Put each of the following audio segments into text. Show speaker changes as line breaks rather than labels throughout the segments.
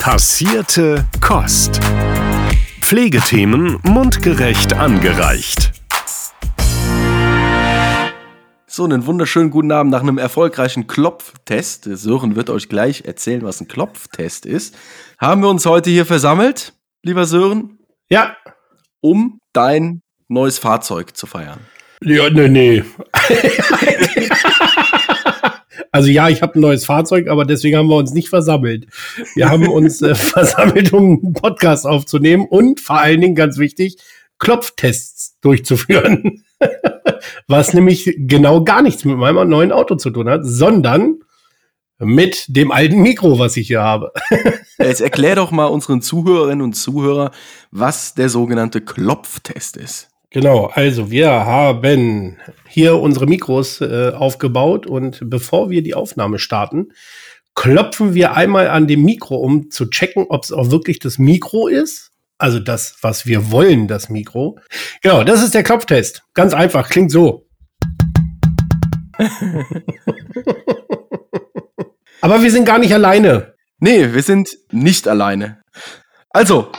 Passierte Kost. Pflegethemen mundgerecht angereicht.
So, einen wunderschönen guten Abend nach einem erfolgreichen Klopftest. Sören wird euch gleich erzählen, was ein Klopftest ist. Haben wir uns heute hier versammelt, lieber Sören?
Ja.
Um dein neues Fahrzeug zu feiern.
Ja, nee, nee. also ja, ich habe ein neues Fahrzeug, aber deswegen haben wir uns nicht versammelt. Wir haben uns äh, versammelt, um einen Podcast aufzunehmen und vor allen Dingen ganz wichtig, Klopftests durchzuführen. Was nämlich genau gar nichts mit meinem neuen Auto zu tun hat, sondern mit dem alten Mikro, was ich hier habe.
Jetzt erklär doch mal unseren Zuhörerinnen und Zuhörern, was der sogenannte Klopftest ist.
Genau, also wir haben hier unsere Mikros äh, aufgebaut und bevor wir die Aufnahme starten, klopfen wir einmal an dem Mikro, um zu checken, ob es auch wirklich das Mikro ist. Also das, was wir wollen, das Mikro. Genau, das ist der Klopftest. Ganz einfach, klingt so. Aber wir sind gar nicht alleine.
Nee, wir sind nicht alleine. Also,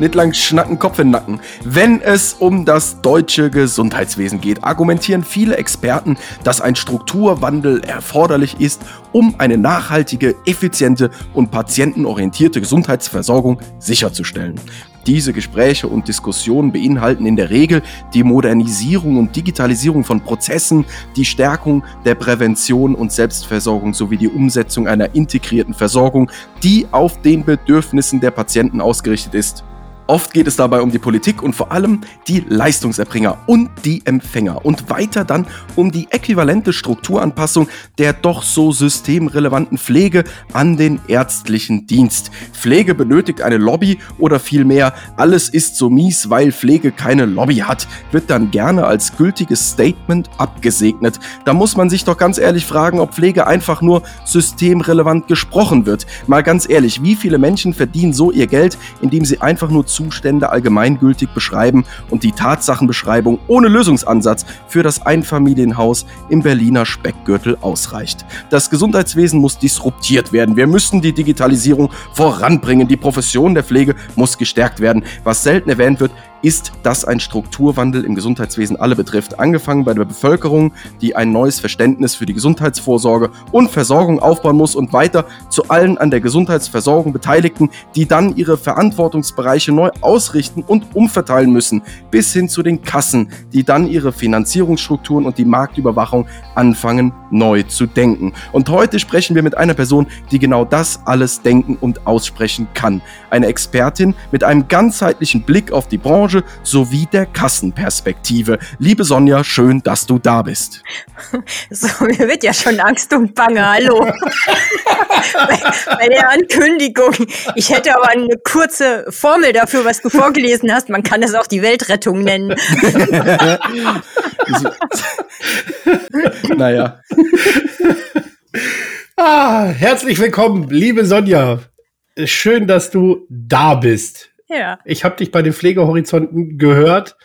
nicht lang schnacken, Kopf in den Nacken. Wenn es um das deutsche Gesundheitswesen geht, argumentieren viele Experten, dass ein Strukturwandel erforderlich ist, um eine nachhaltige, effiziente und patientenorientierte Gesundheitsversorgung sicherzustellen. Diese Gespräche und Diskussionen beinhalten in der Regel die Modernisierung und Digitalisierung von Prozessen, die Stärkung der Prävention und Selbstversorgung sowie die Umsetzung einer integrierten Versorgung, die auf den Bedürfnissen der Patienten ausgerichtet ist. Oft geht es dabei um die Politik und vor allem die Leistungserbringer und die Empfänger und weiter dann um die äquivalente Strukturanpassung der doch so systemrelevanten Pflege an den ärztlichen Dienst. Pflege benötigt eine Lobby oder vielmehr alles ist so mies, weil Pflege keine Lobby hat, wird dann gerne als gültiges Statement abgesegnet. Da muss man sich doch ganz ehrlich fragen, ob Pflege einfach nur systemrelevant gesprochen wird. Mal ganz ehrlich, wie viele Menschen verdienen so ihr Geld, indem sie einfach nur Zustände allgemeingültig beschreiben und die Tatsachenbeschreibung ohne Lösungsansatz für das Einfamilienhaus im Berliner Speckgürtel ausreicht. Das Gesundheitswesen muss disruptiert werden. Wir müssen die Digitalisierung voranbringen. Die Profession der Pflege muss gestärkt werden. Was selten erwähnt wird, ist, dass ein Strukturwandel im Gesundheitswesen alle betrifft. Angefangen bei der Bevölkerung, die ein neues Verständnis für die Gesundheitsvorsorge und Versorgung aufbauen muss und weiter zu allen an der Gesundheitsversorgung Beteiligten, die dann ihre Verantwortungsbereiche neu ausrichten und umverteilen müssen, bis hin zu den Kassen, die dann ihre Finanzierungsstrukturen und die Marktüberwachung anfangen neu zu denken. Und heute sprechen wir mit einer Person, die genau das alles denken und aussprechen kann. Eine Expertin mit einem ganzheitlichen Blick auf die Branche, Branche sowie der Kassenperspektive. Liebe Sonja, schön, dass du da bist.
So, mir wird ja schon Angst und Bange, hallo. bei, bei der Ankündigung. Ich hätte aber eine kurze Formel dafür, was du vorgelesen hast. Man kann es auch die Weltrettung nennen.
naja. Ah, herzlich willkommen, liebe Sonja. Schön, dass du da bist. Ja. Ich habe dich bei den Pflegehorizonten gehört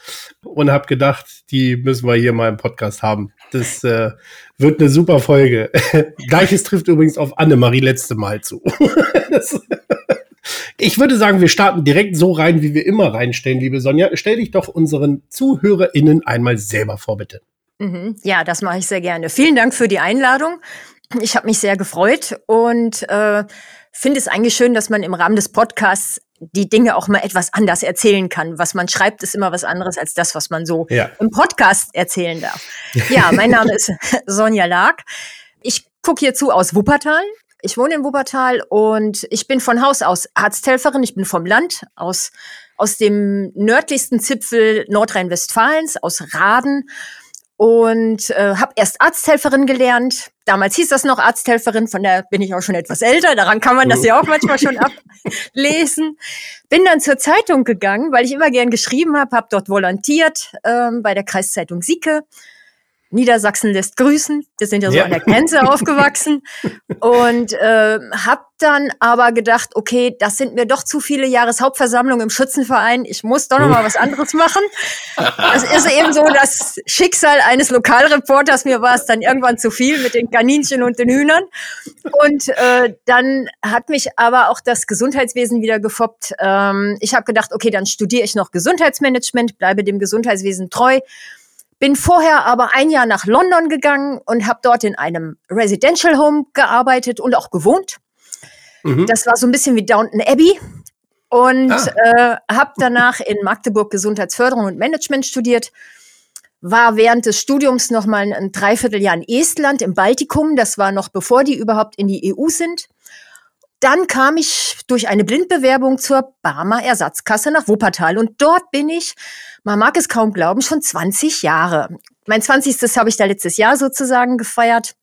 und habe gedacht, die müssen wir hier mal im Podcast haben. Das äh, wird eine super Folge. Gleiches trifft übrigens auf Annemarie letzte Mal zu. ich würde sagen, wir starten direkt so rein, wie wir immer reinstellen, liebe Sonja. Stell dich doch unseren ZuhörerInnen einmal selber vor, bitte.
Mhm. Ja, das mache ich sehr gerne. Vielen Dank für die Einladung. Ich habe mich sehr gefreut und äh, finde es eigentlich schön, dass man im Rahmen des Podcasts die Dinge auch mal etwas anders erzählen kann. Was man schreibt, ist immer was anderes als das, was man so ja. im Podcast erzählen darf. Ja, mein Name ist Sonja Lag. Ich gucke hier zu aus Wuppertal. Ich wohne in Wuppertal und ich bin von Haus aus Arzthelferin. Ich bin vom Land, aus, aus dem nördlichsten Zipfel Nordrhein-Westfalens, aus Raden und äh, habe erst Arzthelferin gelernt. Damals hieß das noch Arzthelferin, von der bin ich auch schon etwas älter, daran kann man das ja auch manchmal schon ablesen. Bin dann zur Zeitung gegangen, weil ich immer gern geschrieben habe, habe dort volontiert ähm, bei der Kreiszeitung Sieke. Niedersachsen lässt grüßen. Wir sind ja so
Ja.
an der Grenze aufgewachsen. Und äh, habe dann aber gedacht, okay, das sind mir doch zu viele Jahreshauptversammlungen im Schützenverein. Ich muss doch noch mal was anderes machen. Das ist eben so das Schicksal eines Lokalreporters. Mir war es dann irgendwann zu viel mit den Kaninchen und den Hühnern. Und äh, dann hat mich aber auch das Gesundheitswesen wieder gefoppt. Ähm, ich habe gedacht, okay, dann studiere ich noch Gesundheitsmanagement, bleibe dem Gesundheitswesen treu. Bin vorher aber ein Jahr nach London gegangen und habe dort in einem Residential Home gearbeitet und auch gewohnt.
Mhm.
Das war so ein bisschen wie Downton Abbey. Und
Ah.
äh, habe danach in Magdeburg Gesundheitsförderung und Management studiert. War während des Studiums noch mal ein Dreivierteljahr in Estland im Baltikum. Das war noch bevor die überhaupt in die EU sind. Dann kam ich durch eine Blindbewerbung zur Barmer Ersatzkasse nach Wuppertal. Und dort bin ich, man mag es kaum glauben, schon 20 Jahre. Mein 20. habe ich da letztes Jahr sozusagen gefeiert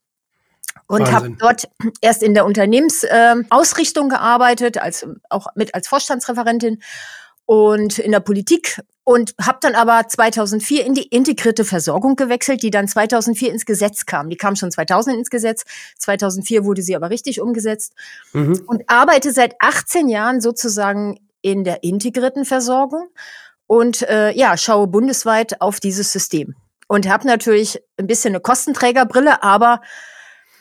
und habe dort erst in der Unternehmensausrichtung ähm, Ausrichtung gearbeitet, als auch mit als Vorstandsreferentin und in der Politik und habe dann aber 2004 in die integrierte Versorgung gewechselt, die dann 2004 ins Gesetz kam. Die kam schon 2000 ins Gesetz, 2004 wurde sie aber richtig umgesetzt
Mhm.
und arbeite seit 18 Jahren sozusagen in der integrierten Versorgung und äh, ja, schaue bundesweit auf dieses System. Und habe natürlich ein bisschen eine Kostenträgerbrille, aber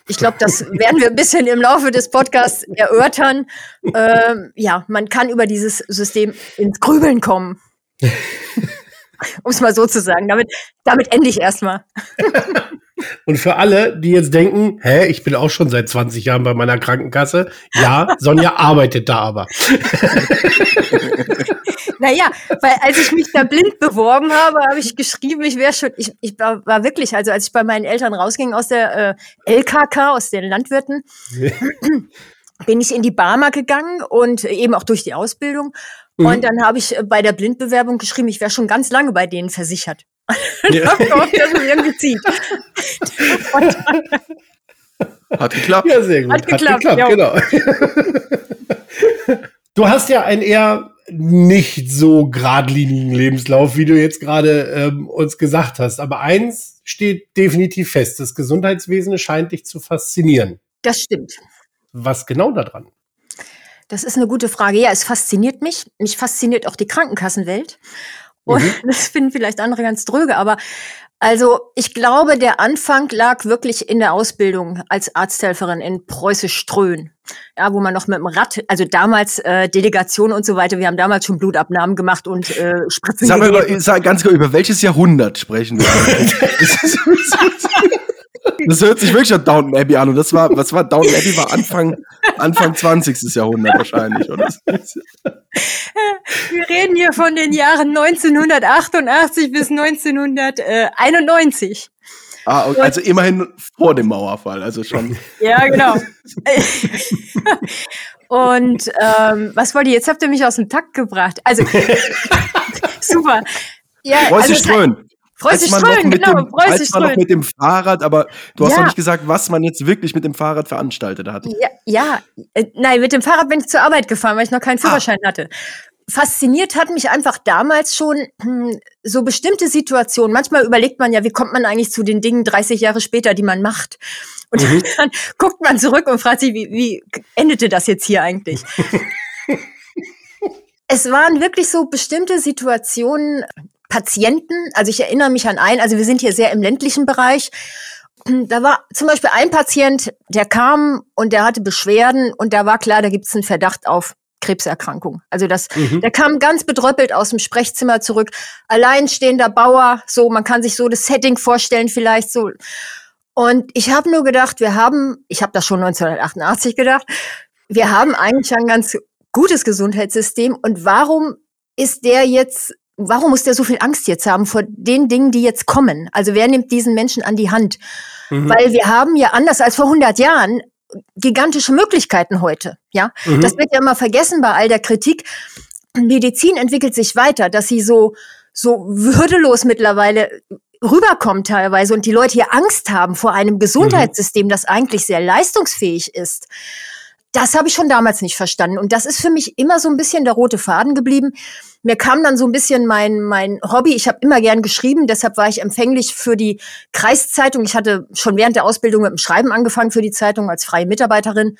ich glaube, das werden wir ein bisschen im Laufe des Podcasts erörtern. Ähm, ja, man kann über dieses System ins Grübeln kommen. um es mal so zu sagen. Damit, damit ende ich erstmal.
Und für alle, die jetzt denken, hä, ich bin auch schon seit 20 Jahren bei meiner Krankenkasse. Ja, Sonja arbeitet da aber.
Naja, weil als ich mich da blind beworben habe, habe ich geschrieben, ich wäre schon, ich, ich war, war wirklich, also als ich bei meinen Eltern rausging aus der äh, LKK, aus den Landwirten, bin ich in die Barmer gegangen und eben auch durch die Ausbildung.
Mhm.
Und dann habe ich äh, bei der Blindbewerbung geschrieben, ich wäre schon ganz lange bei denen versichert.
Ja.
Hab gehofft, dass es irgendwie zieht.
Hat geklappt.
Ja, sehr gut.
Hat geklappt, ja.
genau. Du hast ja einen eher nicht so geradlinigen Lebenslauf, wie du jetzt gerade ähm, uns gesagt hast. Aber eins steht definitiv fest. Das Gesundheitswesen scheint dich zu faszinieren.
das stimmt.
Was genau daran?
Das ist eine gute Frage. Ja, es fasziniert mich. Mich fasziniert auch die Krankenkassenwelt. Und
Mhm.
das finden vielleicht andere ganz dröge, aber also ich glaube, der Anfang lag wirklich in der Ausbildung als Arzthelferin in Preußisch-Ströhn. Ja, wo man noch mit dem Rad, also damals äh, Delegation und so weiter, wir haben damals schon Blutabnahmen gemacht und äh, Spritzen
Sag mal, über, sag ganz genau, über welches Jahrhundert sprechen wir? das, hört sich wirklich an Downton Abbey an. Und das war, was war Downton Abbey? War Anfang, Anfang 20. Jahrhundert wahrscheinlich, oder?
Wir reden hier von den Jahren 1988 bis 1991.
Ah, und also immerhin vor dem Mauerfall, also schon.
Ja, genau. Und ähm, was wollt ihr? Jetzt habt ihr mich aus dem Takt gebracht. Also super. Ja,
Preußisch
also,
Ströhn.
Preußisch
Als man noch
Ströhn,
mit
genau.
dem, als man noch mit dem Fahrrad, aber du hast
Ja.
noch nicht gesagt, was man jetzt wirklich mit dem Fahrrad veranstaltet hat.
Ja, ja. Äh, nein, mit dem Fahrrad bin ich zur Arbeit gefahren, weil ich noch keinen
Ah.
Führerschein hatte. Fasziniert hat mich einfach damals schon hm, so bestimmte Situationen. Manchmal überlegt man ja, wie kommt man eigentlich zu den Dingen 30 Jahre später, die man macht. Und
Mhm.
dann guckt man zurück und fragt sich, wie, wie endete das jetzt hier eigentlich? es waren wirklich so bestimmte Situationen, Patienten, also ich erinnere mich an einen, also wir sind hier sehr im ländlichen Bereich. Da war zum Beispiel ein Patient, der kam und der hatte Beschwerden und da war klar, da gibt es einen Verdacht auf Krebserkrankung. Also das,
Mhm.
der kam ganz bedröppelt aus dem Sprechzimmer zurück, alleinstehender Bauer, so man kann sich so das Setting vorstellen vielleicht so. Und ich habe nur gedacht, wir haben, ich habe das schon 1988 gedacht, wir haben eigentlich ein ganz gutes Gesundheitssystem und warum ist der jetzt, warum muss der so viel Angst jetzt haben vor den Dingen, die jetzt kommen? Also wer nimmt diesen Menschen an die Hand?
Mhm.
Weil wir haben ja anders als vor 100 Jahren gigantische Möglichkeiten heute. Ja,
Mhm.
das wird ja immer vergessen bei all der Kritik. Medizin entwickelt sich weiter, dass sie so so würdelos mittlerweile rüberkommt teilweise und die Leute hier Angst haben vor einem Gesundheitssystem, das eigentlich sehr leistungsfähig ist. Das habe ich schon damals nicht verstanden. Und das ist für mich immer so ein bisschen der rote Faden geblieben. Mir kam dann so ein bisschen mein, mein Hobby. Ich habe immer gern geschrieben, deshalb war ich empfänglich für die Kreiszeitung. Ich hatte schon während der Ausbildung mit dem Schreiben angefangen für die Zeitung als freie Mitarbeiterin.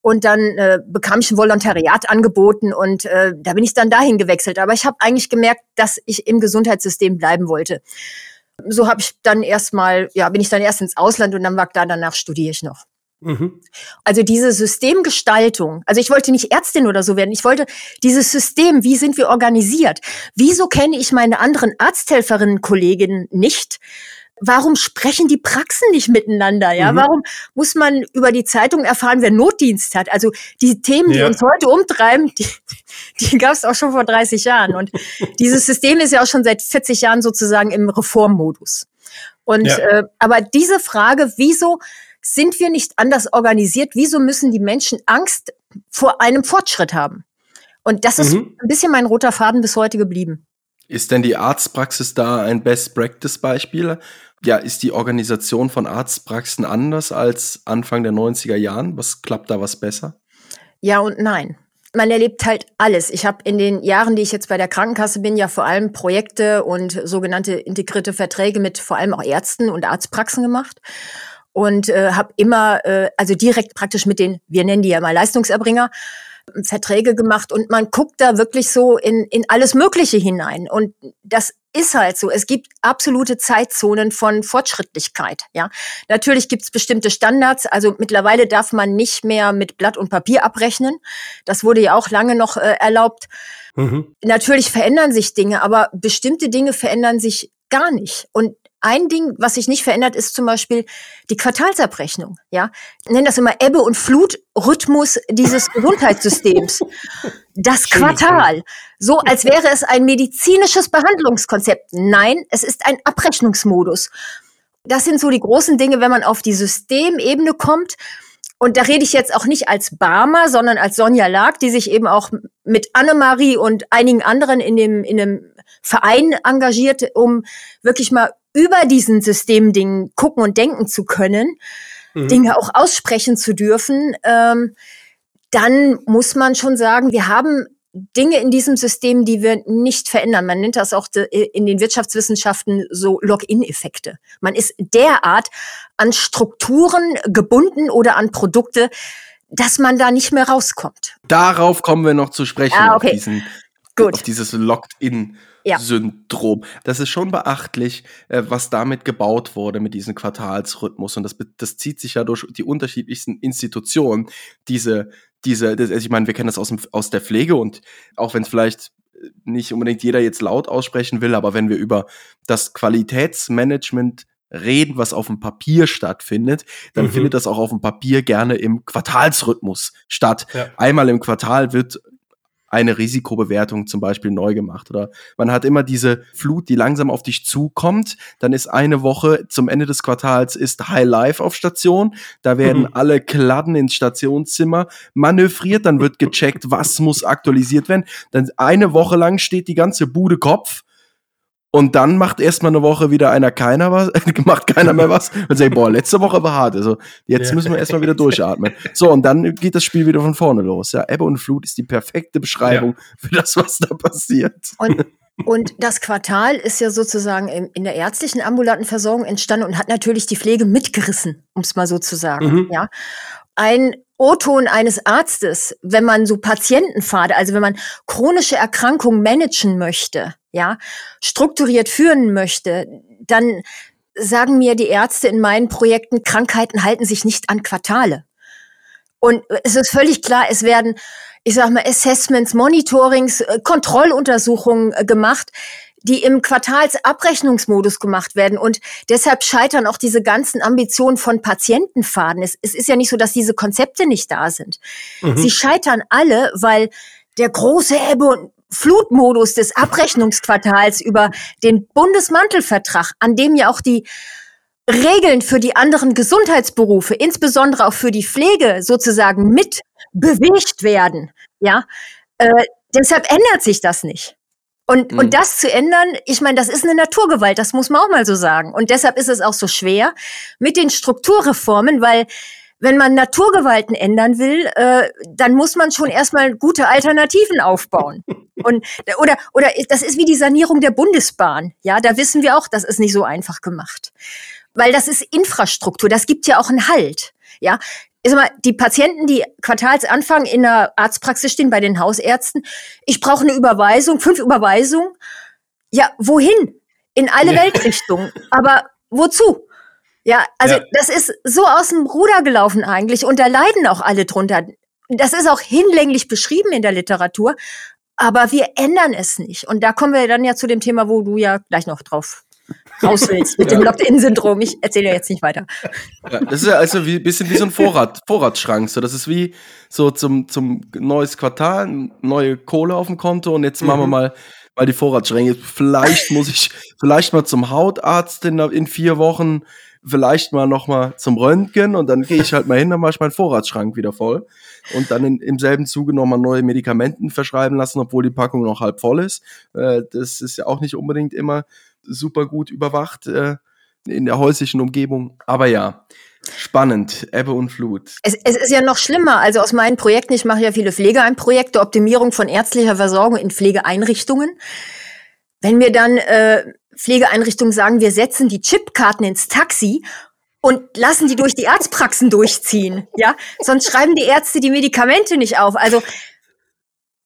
Und dann äh, bekam ich ein Volontariat angeboten und äh, da bin ich dann dahin gewechselt. Aber ich habe eigentlich gemerkt, dass ich im Gesundheitssystem bleiben wollte. So habe ich dann erstmal, ja, bin ich dann erst ins Ausland und dann war da danach studiere ich noch. Mhm. Also diese Systemgestaltung, also ich wollte nicht Ärztin oder so werden, ich wollte dieses System, wie sind wir organisiert? Wieso kenne ich meine anderen Arzthelferinnen, Kolleginnen nicht? Warum sprechen die Praxen nicht miteinander? Ja, mhm. warum muss man über die Zeitung erfahren, wer Notdienst hat? Also die Themen, die ja. uns heute umtreiben, die, die gab es auch schon vor 30 Jahren. Und dieses System ist ja auch schon seit 40 Jahren sozusagen im Reformmodus. Und ja. äh, aber diese Frage, wieso sind wir nicht anders organisiert? Wieso müssen die Menschen Angst vor einem Fortschritt haben? Und das ist mhm. ein bisschen mein roter Faden bis heute geblieben.
Ist denn die Arztpraxis da ein Best-Practice-Beispiel? Ja, ist die Organisation von Arztpraxen anders als Anfang der 90er Jahren? Was klappt da was besser?
Ja und nein. Man erlebt halt alles. Ich habe in den Jahren, die ich jetzt bei der Krankenkasse bin, ja vor allem Projekte und sogenannte integrierte Verträge mit vor allem auch Ärzten und Arztpraxen gemacht und äh, habe immer, äh, also direkt praktisch mit den, wir nennen die ja mal Leistungserbringer, Verträge gemacht und man guckt da wirklich so in, in alles Mögliche hinein. Und das ist halt so. Es gibt absolute Zeitzonen von Fortschrittlichkeit. Ja, natürlich gibt es bestimmte Standards. Also mittlerweile darf man nicht mehr mit Blatt und Papier abrechnen. Das wurde ja auch lange noch äh, erlaubt. Mhm. Natürlich verändern sich Dinge, aber bestimmte Dinge verändern sich gar nicht. Und ein Ding, was sich nicht verändert, ist zum Beispiel die Quartalsabrechnung. Ja, ich nenne das immer Ebbe und Flutrhythmus dieses Gesundheitssystems. Das Quartal, so als wäre es ein medizinisches Behandlungskonzept. Nein, es ist ein Abrechnungsmodus. Das sind so die großen Dinge, wenn man auf die Systemebene kommt. Und da rede ich jetzt auch nicht als Barmer, sondern als Sonja Lag, die sich eben auch mit Annemarie und einigen anderen in dem, in einem Verein engagiert, um wirklich mal über diesen Systemdingen gucken und denken zu können, mhm. Dinge auch aussprechen zu dürfen, ähm, dann muss man schon sagen, wir haben Dinge in diesem System, die wir nicht verändern. Man nennt das auch in den Wirtschaftswissenschaften so Login-Effekte. Man ist derart an Strukturen gebunden oder an Produkte, dass man da nicht mehr rauskommt.
Darauf kommen wir noch zu sprechen, ah, okay. auf, diesen, Gut. auf dieses Locked-In ja. Das ist schon beachtlich, äh, was damit gebaut wurde mit diesem Quartalsrhythmus. Und das, das zieht sich ja durch die unterschiedlichsten Institutionen. Diese, diese, das, also ich meine, wir kennen das aus, dem, aus der Pflege und auch wenn es vielleicht nicht unbedingt jeder jetzt laut aussprechen will, aber wenn wir über das Qualitätsmanagement reden, was auf dem Papier stattfindet, dann mhm. findet das auch auf dem Papier gerne im Quartalsrhythmus statt. Ja. Einmal im Quartal wird eine Risikobewertung zum Beispiel neu gemacht. Oder man hat immer diese Flut, die langsam auf dich zukommt. Dann ist eine Woche zum Ende des Quartals ist High Life auf Station. Da werden mhm. alle Kladden ins Stationszimmer manövriert. Dann wird gecheckt, was muss aktualisiert werden. Dann eine Woche lang steht die ganze Bude Kopf und dann macht erstmal eine Woche wieder einer keiner was, macht keiner mehr was und sagt, boah, letzte Woche war hart. Also jetzt müssen wir erstmal wieder durchatmen. So, und dann geht das Spiel wieder von vorne los. Ja, Ebbe und Flut ist die perfekte Beschreibung ja. für das, was da passiert.
Und, und das Quartal ist ja sozusagen in der ärztlichen ambulanten Versorgung entstanden und hat natürlich die Pflege mitgerissen, um es mal so zu sagen. Mhm. Ja. Ein O-Ton eines Arztes, wenn man so Patientenpfade, also wenn man chronische Erkrankungen managen möchte, ja, strukturiert führen möchte, dann sagen mir die Ärzte in meinen Projekten, Krankheiten halten sich nicht an Quartale. Und es ist völlig klar, es werden, ich sag mal, Assessments, Monitorings, äh, Kontrolluntersuchungen äh, gemacht, die im Quartalsabrechnungsmodus gemacht werden. Und deshalb scheitern auch diese ganzen Ambitionen von Patientenfaden. Es, es ist ja nicht so, dass diese Konzepte nicht da sind. Mhm. Sie scheitern alle, weil der große Ebbe und Flutmodus des Abrechnungsquartals über den Bundesmantelvertrag, an dem ja auch die Regeln für die anderen Gesundheitsberufe, insbesondere auch für die Pflege sozusagen mit bewegt werden. Ja, äh, deshalb ändert sich das nicht. Und, mhm. und das zu ändern, ich meine, das ist eine Naturgewalt, das muss man auch mal so sagen. Und deshalb ist es auch so schwer mit den Strukturreformen, weil wenn man Naturgewalten ändern will, äh, dann muss man schon erstmal gute Alternativen aufbauen. Und, oder, oder das ist wie die Sanierung der Bundesbahn. Ja, da wissen wir auch, das ist nicht so einfach gemacht. Weil das ist Infrastruktur, das gibt ja auch einen Halt. Ja, ich sag mal, die Patienten, die Quartalsanfang in der Arztpraxis stehen bei den Hausärzten, ich brauche eine Überweisung, fünf Überweisungen. Ja, wohin? In alle ja. Weltrichtungen. Aber wozu? Ja, also ja. das ist so aus dem Ruder gelaufen eigentlich und da leiden auch alle drunter. Das ist auch hinlänglich beschrieben in der Literatur, aber wir ändern es nicht. Und da kommen wir dann ja zu dem Thema, wo du ja gleich noch drauf raus willst mit ja. dem Locked-In-Syndrom. Ich erzähle jetzt nicht weiter.
Ja, das ist ja also ein bisschen wie so ein Vorrat, Vorratsschrank. So, das ist wie so zum, zum neues Quartal, neue Kohle auf dem Konto und jetzt mhm. machen wir mhm. mal mal die Vorratsschränke. Vielleicht muss ich vielleicht mal zum Hautarzt in, in vier Wochen vielleicht mal noch mal zum Röntgen und dann gehe ich halt mal hin, dann mache ich meinen Vorratsschrank wieder voll und dann in, im selben Zuge noch mal neue Medikamenten verschreiben lassen, obwohl die Packung noch halb voll ist. Äh, das ist ja auch nicht unbedingt immer super gut überwacht äh, in der häuslichen Umgebung. Aber ja, Spannend, Ebbe und Flut.
Es, es, ist ja noch schlimmer. Also aus meinen Projekten, ich mache ja viele Pflegeheimprojekte, Optimierung von ärztlicher Versorgung in Pflegeeinrichtungen. Wenn wir dann äh, Pflegeeinrichtungen sagen, wir setzen die Chipkarten ins Taxi und lassen die durch die Arztpraxen durchziehen, ja, sonst schreiben die Ärzte die Medikamente nicht auf. Also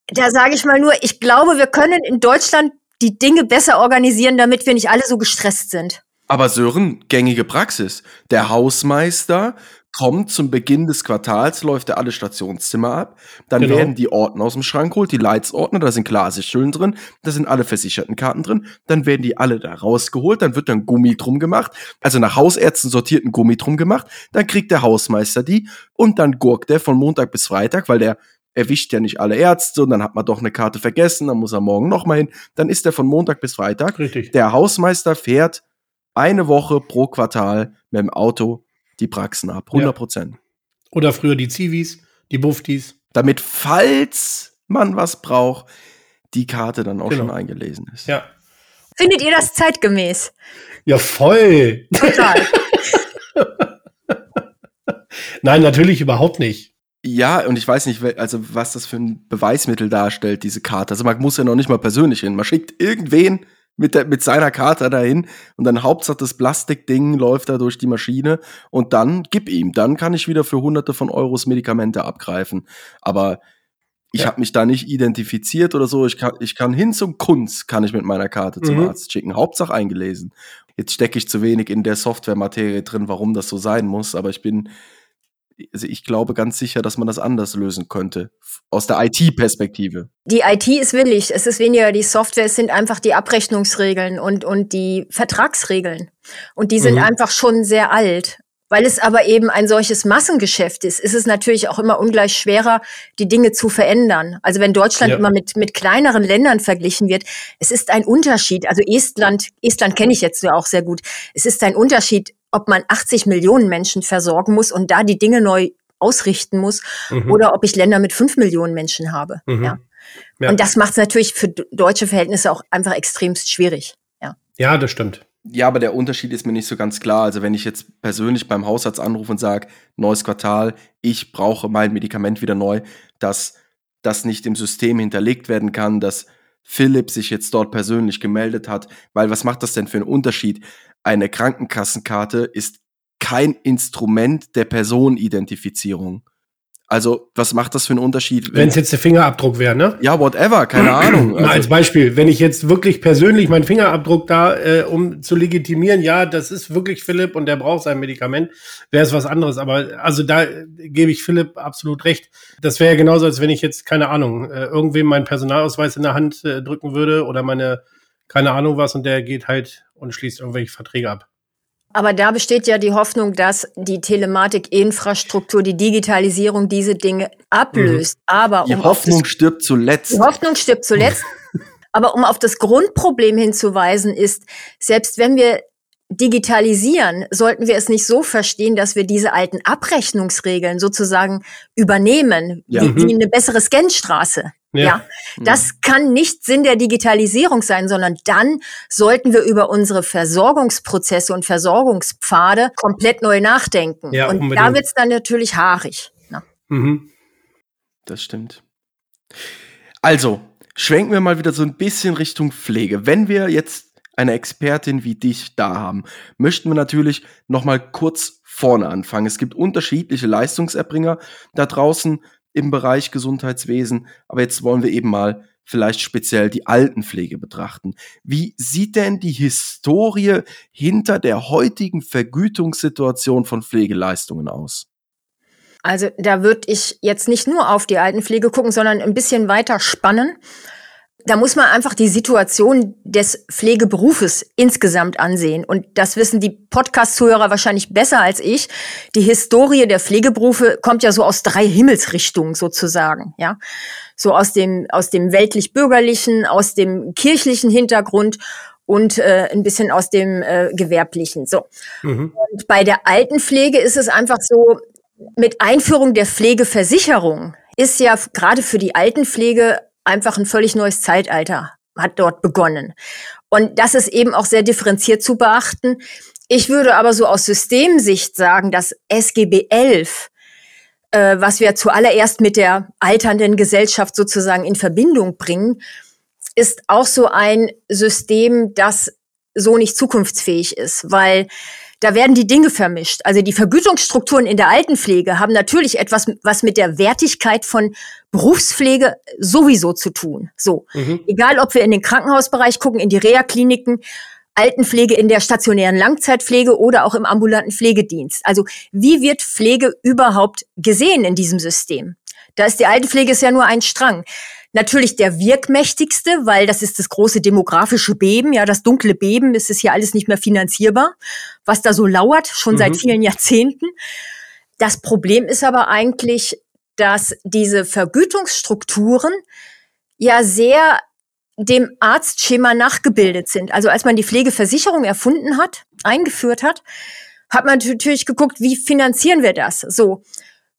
da sage ich mal nur, ich glaube, wir können in Deutschland die Dinge besser organisieren, damit wir nicht alle so gestresst sind.
Aber Sören, gängige Praxis. Der Hausmeister kommt zum Beginn des Quartals, läuft er alle Stationszimmer ab. Dann genau. werden die Ordner aus dem Schrank holt, die Leitsordner, da sind Glasischhüllen drin, da sind alle versicherten Karten drin. Dann werden die alle da rausgeholt, dann wird dann Gummi drum gemacht, also nach Hausärzten sortierten Gummi drum gemacht. Dann kriegt der Hausmeister die und dann gurkt der von Montag bis Freitag, weil der erwischt ja nicht alle Ärzte und dann hat man doch eine Karte vergessen, dann muss er morgen nochmal hin. Dann ist er von Montag bis Freitag.
Richtig.
Der Hausmeister fährt eine Woche pro Quartal mit dem Auto die Praxen ab. 100 Prozent. Ja.
Oder früher die Zivis, die Buftis.
Damit, falls man was braucht, die Karte dann auch genau. schon eingelesen ist.
Ja.
Findet ihr das zeitgemäß?
Ja, voll.
Total.
Nein, natürlich überhaupt nicht.
Ja, und ich weiß nicht, also was das für ein Beweismittel darstellt, diese Karte. Also man muss ja noch nicht mal persönlich hin. Man schickt irgendwen mit, der, mit seiner Karte dahin und dann Hauptsache das Plastikding läuft da durch die Maschine und dann gib ihm. Dann kann ich wieder für hunderte von Euros Medikamente abgreifen. Aber ich ja. habe mich da nicht identifiziert oder so. Ich kann, ich kann hin zum Kunst, kann ich mit meiner Karte zum mhm. Arzt schicken. Hauptsache eingelesen. Jetzt stecke ich zu wenig in der Softwarematerie drin, warum das so sein muss, aber ich bin also ich glaube ganz sicher, dass man das anders lösen könnte, aus der IT-Perspektive.
Die IT ist willig. Es ist weniger die Software, es sind einfach die Abrechnungsregeln und, und die Vertragsregeln. Und die sind mhm. einfach schon sehr alt. Weil es aber eben ein solches Massengeschäft ist, ist es natürlich auch immer ungleich schwerer, die Dinge zu verändern. Also wenn Deutschland ja. immer mit, mit kleineren Ländern verglichen wird, es ist ein Unterschied. Also Estland, Estland kenne ich jetzt ja auch sehr gut. Es ist ein Unterschied, ob man 80 Millionen Menschen versorgen muss und da die Dinge neu ausrichten muss mhm. oder ob ich Länder mit 5 Millionen Menschen habe. Mhm. Ja. ja. Und das macht es natürlich für deutsche Verhältnisse auch einfach extremst schwierig. Ja,
ja das stimmt.
Ja, aber der Unterschied ist mir nicht so ganz klar. Also wenn ich jetzt persönlich beim Hausarzt anrufe und sage, neues Quartal, ich brauche mein Medikament wieder neu, dass das nicht im System hinterlegt werden kann, dass Philipp sich jetzt dort persönlich gemeldet hat, weil was macht das denn für einen Unterschied? Eine Krankenkassenkarte ist kein Instrument der Personenidentifizierung. Also, was macht das für einen Unterschied?
Wenn es jetzt der Fingerabdruck wäre, ne?
Ja, whatever, keine Ahnung.
Also, als Beispiel, wenn ich jetzt wirklich persönlich meinen Fingerabdruck da, äh, um zu legitimieren, ja, das ist wirklich Philipp und der braucht sein Medikament, wäre es was anderes. Aber also da äh, gebe ich Philipp absolut recht. Das wäre ja genauso, als wenn ich jetzt, keine Ahnung, äh, irgendwem meinen Personalausweis in der Hand äh, drücken würde oder meine, keine Ahnung was, und der geht halt und schließt irgendwelche Verträge ab.
Aber da besteht ja die Hoffnung, dass die Telematikinfrastruktur, die Digitalisierung diese Dinge ablöst. Mhm. Aber
die um Hoffnung das, stirbt zuletzt.
Die Hoffnung stirbt zuletzt. Aber um auf das Grundproblem hinzuweisen, ist, selbst wenn wir digitalisieren, sollten wir es nicht so verstehen, dass wir diese alten Abrechnungsregeln sozusagen übernehmen,
Ja.
wie, wie eine bessere Scanstraße.
Ja.
Ja. das kann nicht Sinn der Digitalisierung sein, sondern dann sollten wir über unsere Versorgungsprozesse und Versorgungspfade komplett neu nachdenken.
Ja,
und da
unbedingt.
wird's dann natürlich haarig. Ne?
Mhm.
Das stimmt. Also, schwenken wir mal wieder so ein bisschen Richtung Pflege. Wenn wir jetzt eine Expertin wie dich da haben, möchten wir natürlich noch mal kurz vorne anfangen. Es gibt unterschiedliche Leistungserbringer da draußen im Bereich Gesundheitswesen, aber jetzt wollen wir eben mal vielleicht speziell die Altenpflege betrachten. Wie sieht denn die Historie hinter der heutigen Vergütungssituation von Pflegeleistungen aus?
Also da würde ich jetzt nicht nur auf die Altenpflege gucken, sondern ein bisschen weiter spannen. Da muss man einfach die Situation des Pflegeberufes insgesamt ansehen. Und das wissen die Podcast-Zuhörer wahrscheinlich besser als ich. Die Historie der Pflegeberufe kommt ja so aus drei Himmelsrichtungen sozusagen, ja. So aus dem, aus dem weltlich-bürgerlichen, aus dem kirchlichen Hintergrund und äh, ein bisschen aus dem äh, gewerblichen. So.
Mhm.
Und bei der Altenpflege ist es einfach so, mit Einführung der Pflegeversicherung ist ja gerade für die Altenpflege einfach ein völlig neues Zeitalter, hat dort begonnen. Und das ist eben auch sehr differenziert zu beachten. Ich würde aber so aus Systemsicht sagen, dass SGB 11, äh, was wir zuallererst mit der alternden Gesellschaft sozusagen in Verbindung bringen, ist auch so ein System, das so nicht zukunftsfähig ist, weil da werden die Dinge vermischt. Also die Vergütungsstrukturen in der Altenpflege haben natürlich etwas, was mit der Wertigkeit von Berufspflege sowieso zu tun. So.
Mhm.
Egal, ob wir in den Krankenhausbereich gucken, in die Reha-Kliniken, Altenpflege in der stationären Langzeitpflege oder auch im ambulanten Pflegedienst. Also wie wird Pflege überhaupt gesehen in diesem System? Da ist die Altenpflege ist ja nur ein Strang. Natürlich der wirkmächtigste, weil das ist das große demografische Beben, ja, das dunkle Beben, es ist hier alles nicht mehr finanzierbar, was da so lauert, schon seit
Mhm.
vielen Jahrzehnten. Das Problem ist aber eigentlich, dass diese Vergütungsstrukturen ja sehr dem Arztschema nachgebildet sind. Also als man die Pflegeversicherung erfunden hat, eingeführt hat, hat man natürlich geguckt, wie finanzieren wir das? So,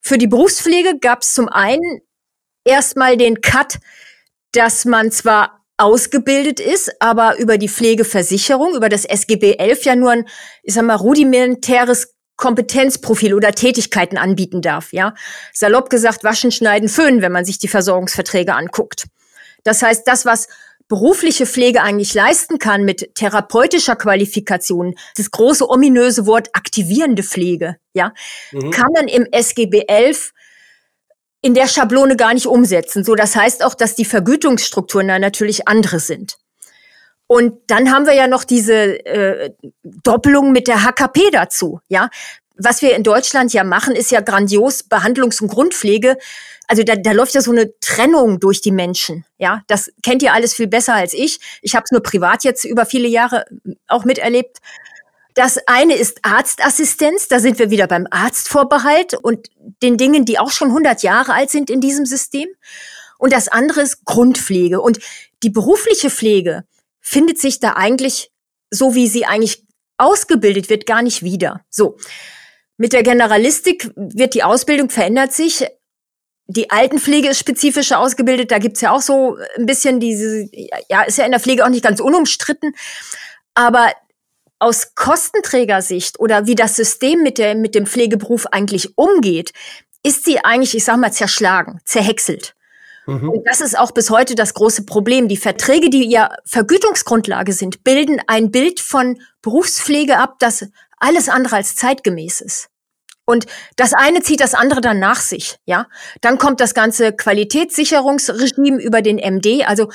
für die Berufspflege gab es zum einen erstmal den Cut, dass man zwar ausgebildet ist, aber über die Pflegeversicherung, über das SGB 11 ja nur ein, ich sag mal, rudimentäres Kompetenzprofil oder Tätigkeiten anbieten darf, ja. Salopp gesagt, waschen, schneiden, föhnen, wenn man sich die Versorgungsverträge anguckt. Das heißt, das, was berufliche Pflege eigentlich leisten kann mit therapeutischer Qualifikation, das große ominöse Wort aktivierende Pflege, ja,
Mhm.
kann man im SGB 11 in der Schablone gar nicht umsetzen. So, das heißt auch, dass die Vergütungsstrukturen da natürlich andere sind. Und dann haben wir ja noch diese äh, Doppelung mit der HKP dazu, ja. Was wir in Deutschland ja machen, ist ja grandios Behandlungs- und Grundpflege. Also da, da läuft ja so eine Trennung durch die Menschen, ja. Das kennt ihr alles viel besser als ich. Ich habe es nur privat jetzt über viele Jahre auch miterlebt. Das eine ist Arztassistenz, da sind wir wieder beim Arztvorbehalt und den Dingen, die auch schon 100 Jahre alt sind in diesem System. Und das andere ist Grundpflege. Und die berufliche Pflege findet sich da eigentlich, so wie sie eigentlich ausgebildet wird, gar nicht wieder. So. Mit der Generalistik wird die Ausbildung verändert sich. Die Altenpflege ist spezifischer ausgebildet. Da gibt's ja auch so ein bisschen diese, ja, ist ja in der Pflege auch nicht ganz unumstritten. Aber aus Kostenträgersicht oder wie das System mit, der, mit dem Pflegeberuf eigentlich umgeht, ist sie eigentlich, ich sag mal, zerschlagen, zerhäckselt.
Mhm.
Und das ist auch bis heute das große Problem. Die Verträge, die ja Vergütungsgrundlage sind, bilden ein Bild von Berufspflege ab, das alles andere als zeitgemäß ist. Und das eine zieht das andere dann nach sich, ja. Dann kommt das ganze Qualitätssicherungsregime über den MD. Also,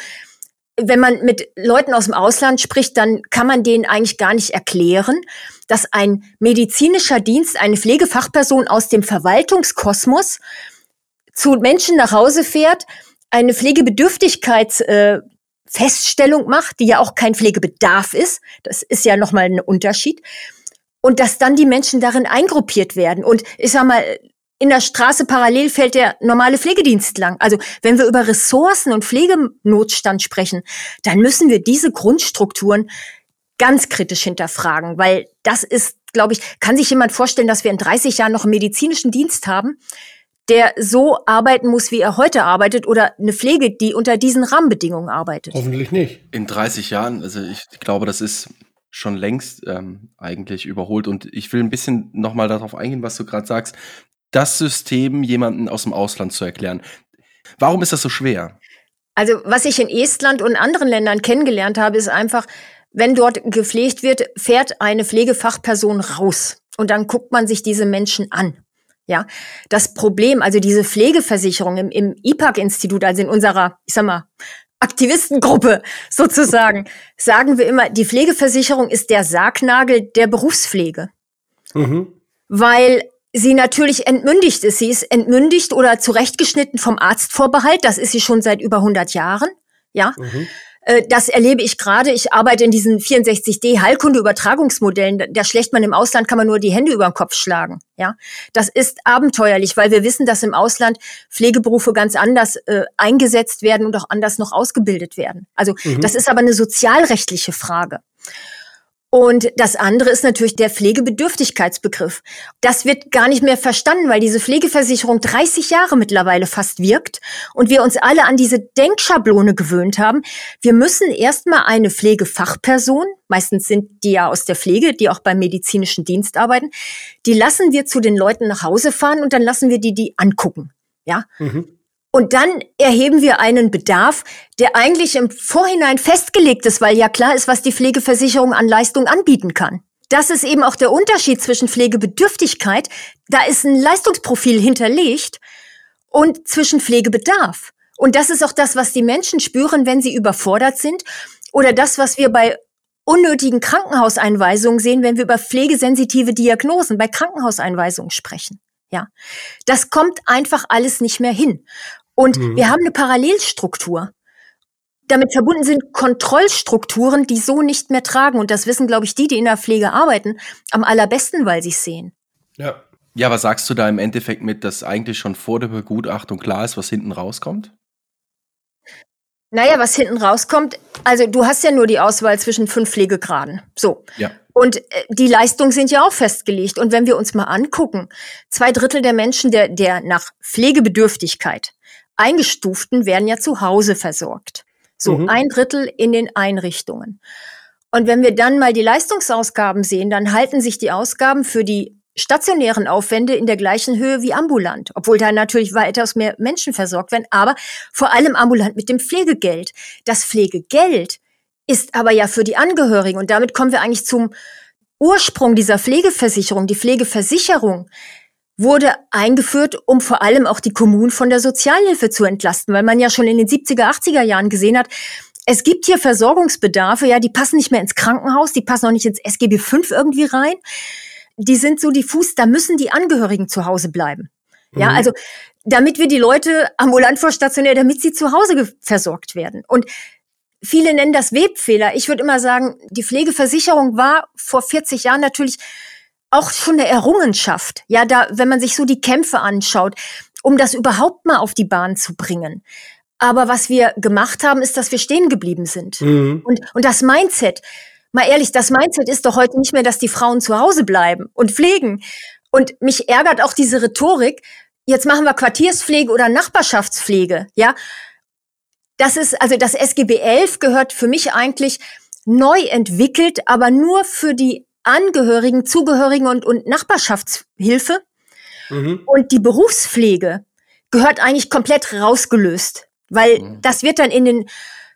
wenn man mit Leuten aus dem Ausland spricht, dann kann man denen eigentlich gar nicht erklären, dass ein medizinischer Dienst, eine Pflegefachperson aus dem Verwaltungskosmos zu Menschen nach Hause fährt, eine Pflegebedürftigkeitsfeststellung äh, macht, die ja auch kein Pflegebedarf ist. Das ist ja nochmal ein Unterschied. Und dass dann die Menschen darin eingruppiert werden. Und ich sag mal, in der Straße parallel fällt der normale Pflegedienst lang. Also wenn wir über Ressourcen und Pflegenotstand sprechen, dann müssen wir diese Grundstrukturen ganz kritisch hinterfragen, weil das ist, glaube ich, kann sich jemand vorstellen, dass wir in 30 Jahren noch einen medizinischen Dienst haben, der so arbeiten muss, wie er heute arbeitet, oder eine Pflege, die unter diesen Rahmenbedingungen arbeitet?
Hoffentlich nicht.
In 30 Jahren, also ich glaube, das ist schon längst ähm, eigentlich überholt. Und ich will ein bisschen nochmal darauf eingehen, was du gerade sagst. Das System jemanden aus dem Ausland zu erklären. Warum ist das so schwer?
Also, was ich in Estland und anderen Ländern kennengelernt habe, ist einfach, wenn dort gepflegt wird, fährt eine Pflegefachperson raus. Und dann guckt man sich diese Menschen an. Ja, das Problem, also diese Pflegeversicherung im, im IPAC-Institut, also in unserer, ich sag mal, Aktivistengruppe sozusagen, sagen wir immer, die Pflegeversicherung ist der Sargnagel der Berufspflege. Mhm. Weil sie natürlich entmündigt ist. Sie ist entmündigt oder zurechtgeschnitten vom Arztvorbehalt. Das ist sie schon seit über 100 Jahren. Ja. Mhm. Äh, das erlebe ich gerade. Ich arbeite in diesen 64D Heilkunde-Übertragungsmodellen. Da schlecht man im Ausland, kann man nur die Hände über den Kopf schlagen. Ja, das ist abenteuerlich, weil wir wissen, dass im Ausland Pflegeberufe ganz anders äh, eingesetzt werden und auch anders noch ausgebildet werden. Also mhm. das ist aber eine sozialrechtliche Frage. Und das andere ist natürlich der Pflegebedürftigkeitsbegriff. Das wird gar nicht mehr verstanden, weil diese Pflegeversicherung 30 Jahre mittlerweile fast wirkt und wir uns alle an diese Denkschablone gewöhnt haben. Wir müssen erstmal eine Pflegefachperson, meistens sind die ja aus der Pflege, die auch beim medizinischen Dienst arbeiten, die lassen wir zu den Leuten nach Hause fahren und dann lassen wir die die angucken. Ja. Mhm. Und dann erheben wir einen Bedarf, der eigentlich im Vorhinein festgelegt ist, weil ja klar ist, was die Pflegeversicherung an Leistung anbieten kann. Das ist eben auch der Unterschied zwischen Pflegebedürftigkeit, da ist ein Leistungsprofil hinterlegt, und zwischen Pflegebedarf. Und das ist auch das, was die Menschen spüren, wenn sie überfordert sind oder das, was wir bei unnötigen Krankenhauseinweisungen sehen, wenn wir über pflegesensitive Diagnosen bei Krankenhauseinweisungen sprechen. Ja, das kommt einfach alles nicht mehr hin. Und mhm. wir haben eine Parallelstruktur. Damit verbunden sind Kontrollstrukturen, die so nicht mehr tragen. Und das wissen, glaube ich, die, die in der Pflege arbeiten, am allerbesten, weil sie es sehen.
Ja. Ja, was sagst du da im Endeffekt mit, dass eigentlich schon vor der Begutachtung klar ist, was hinten rauskommt?
Naja, was hinten rauskommt, also du hast ja nur die Auswahl zwischen fünf Pflegegraden. So.
Ja.
Und äh, die Leistungen sind ja auch festgelegt. Und wenn wir uns mal angucken, zwei Drittel der Menschen, der, der nach Pflegebedürftigkeit eingestuften, werden ja zu Hause versorgt. So, mhm. ein Drittel in den Einrichtungen. Und wenn wir dann mal die Leistungsausgaben sehen, dann halten sich die Ausgaben für die stationären Aufwände in der gleichen Höhe wie ambulant, obwohl da natürlich weitaus mehr Menschen versorgt werden, aber vor allem ambulant mit dem Pflegegeld. Das Pflegegeld ist aber ja für die Angehörigen. Und damit kommen wir eigentlich zum Ursprung dieser Pflegeversicherung. Die Pflegeversicherung wurde eingeführt, um vor allem auch die Kommunen von der Sozialhilfe zu entlasten, weil man ja schon in den 70er, 80er Jahren gesehen hat, es gibt hier Versorgungsbedarfe, ja, die passen nicht mehr ins Krankenhaus, die passen auch nicht ins SGB V irgendwie rein. Die sind so diffus, da müssen die Angehörigen zu Hause bleiben. Ja, mhm. also damit wir die Leute ambulant vor stationär, damit sie zu Hause versorgt werden. Und Viele nennen das Webfehler. Ich würde immer sagen, die Pflegeversicherung war vor 40 Jahren natürlich auch schon eine Errungenschaft. Ja, da, wenn man sich so die Kämpfe anschaut, um das überhaupt mal auf die Bahn zu bringen. Aber was wir gemacht haben, ist, dass wir stehen geblieben sind. Mhm. Und, und das Mindset, mal ehrlich, das Mindset ist doch heute nicht mehr, dass die Frauen zu Hause bleiben und pflegen. Und mich ärgert auch diese Rhetorik. Jetzt machen wir Quartierspflege oder Nachbarschaftspflege. Ja, das ist, also das SGB 11 gehört für mich eigentlich neu entwickelt, aber nur für die Angehörigen, Zugehörigen und, und Nachbarschaftshilfe. Mhm. Und die Berufspflege gehört eigentlich komplett rausgelöst, weil mhm. das wird dann in den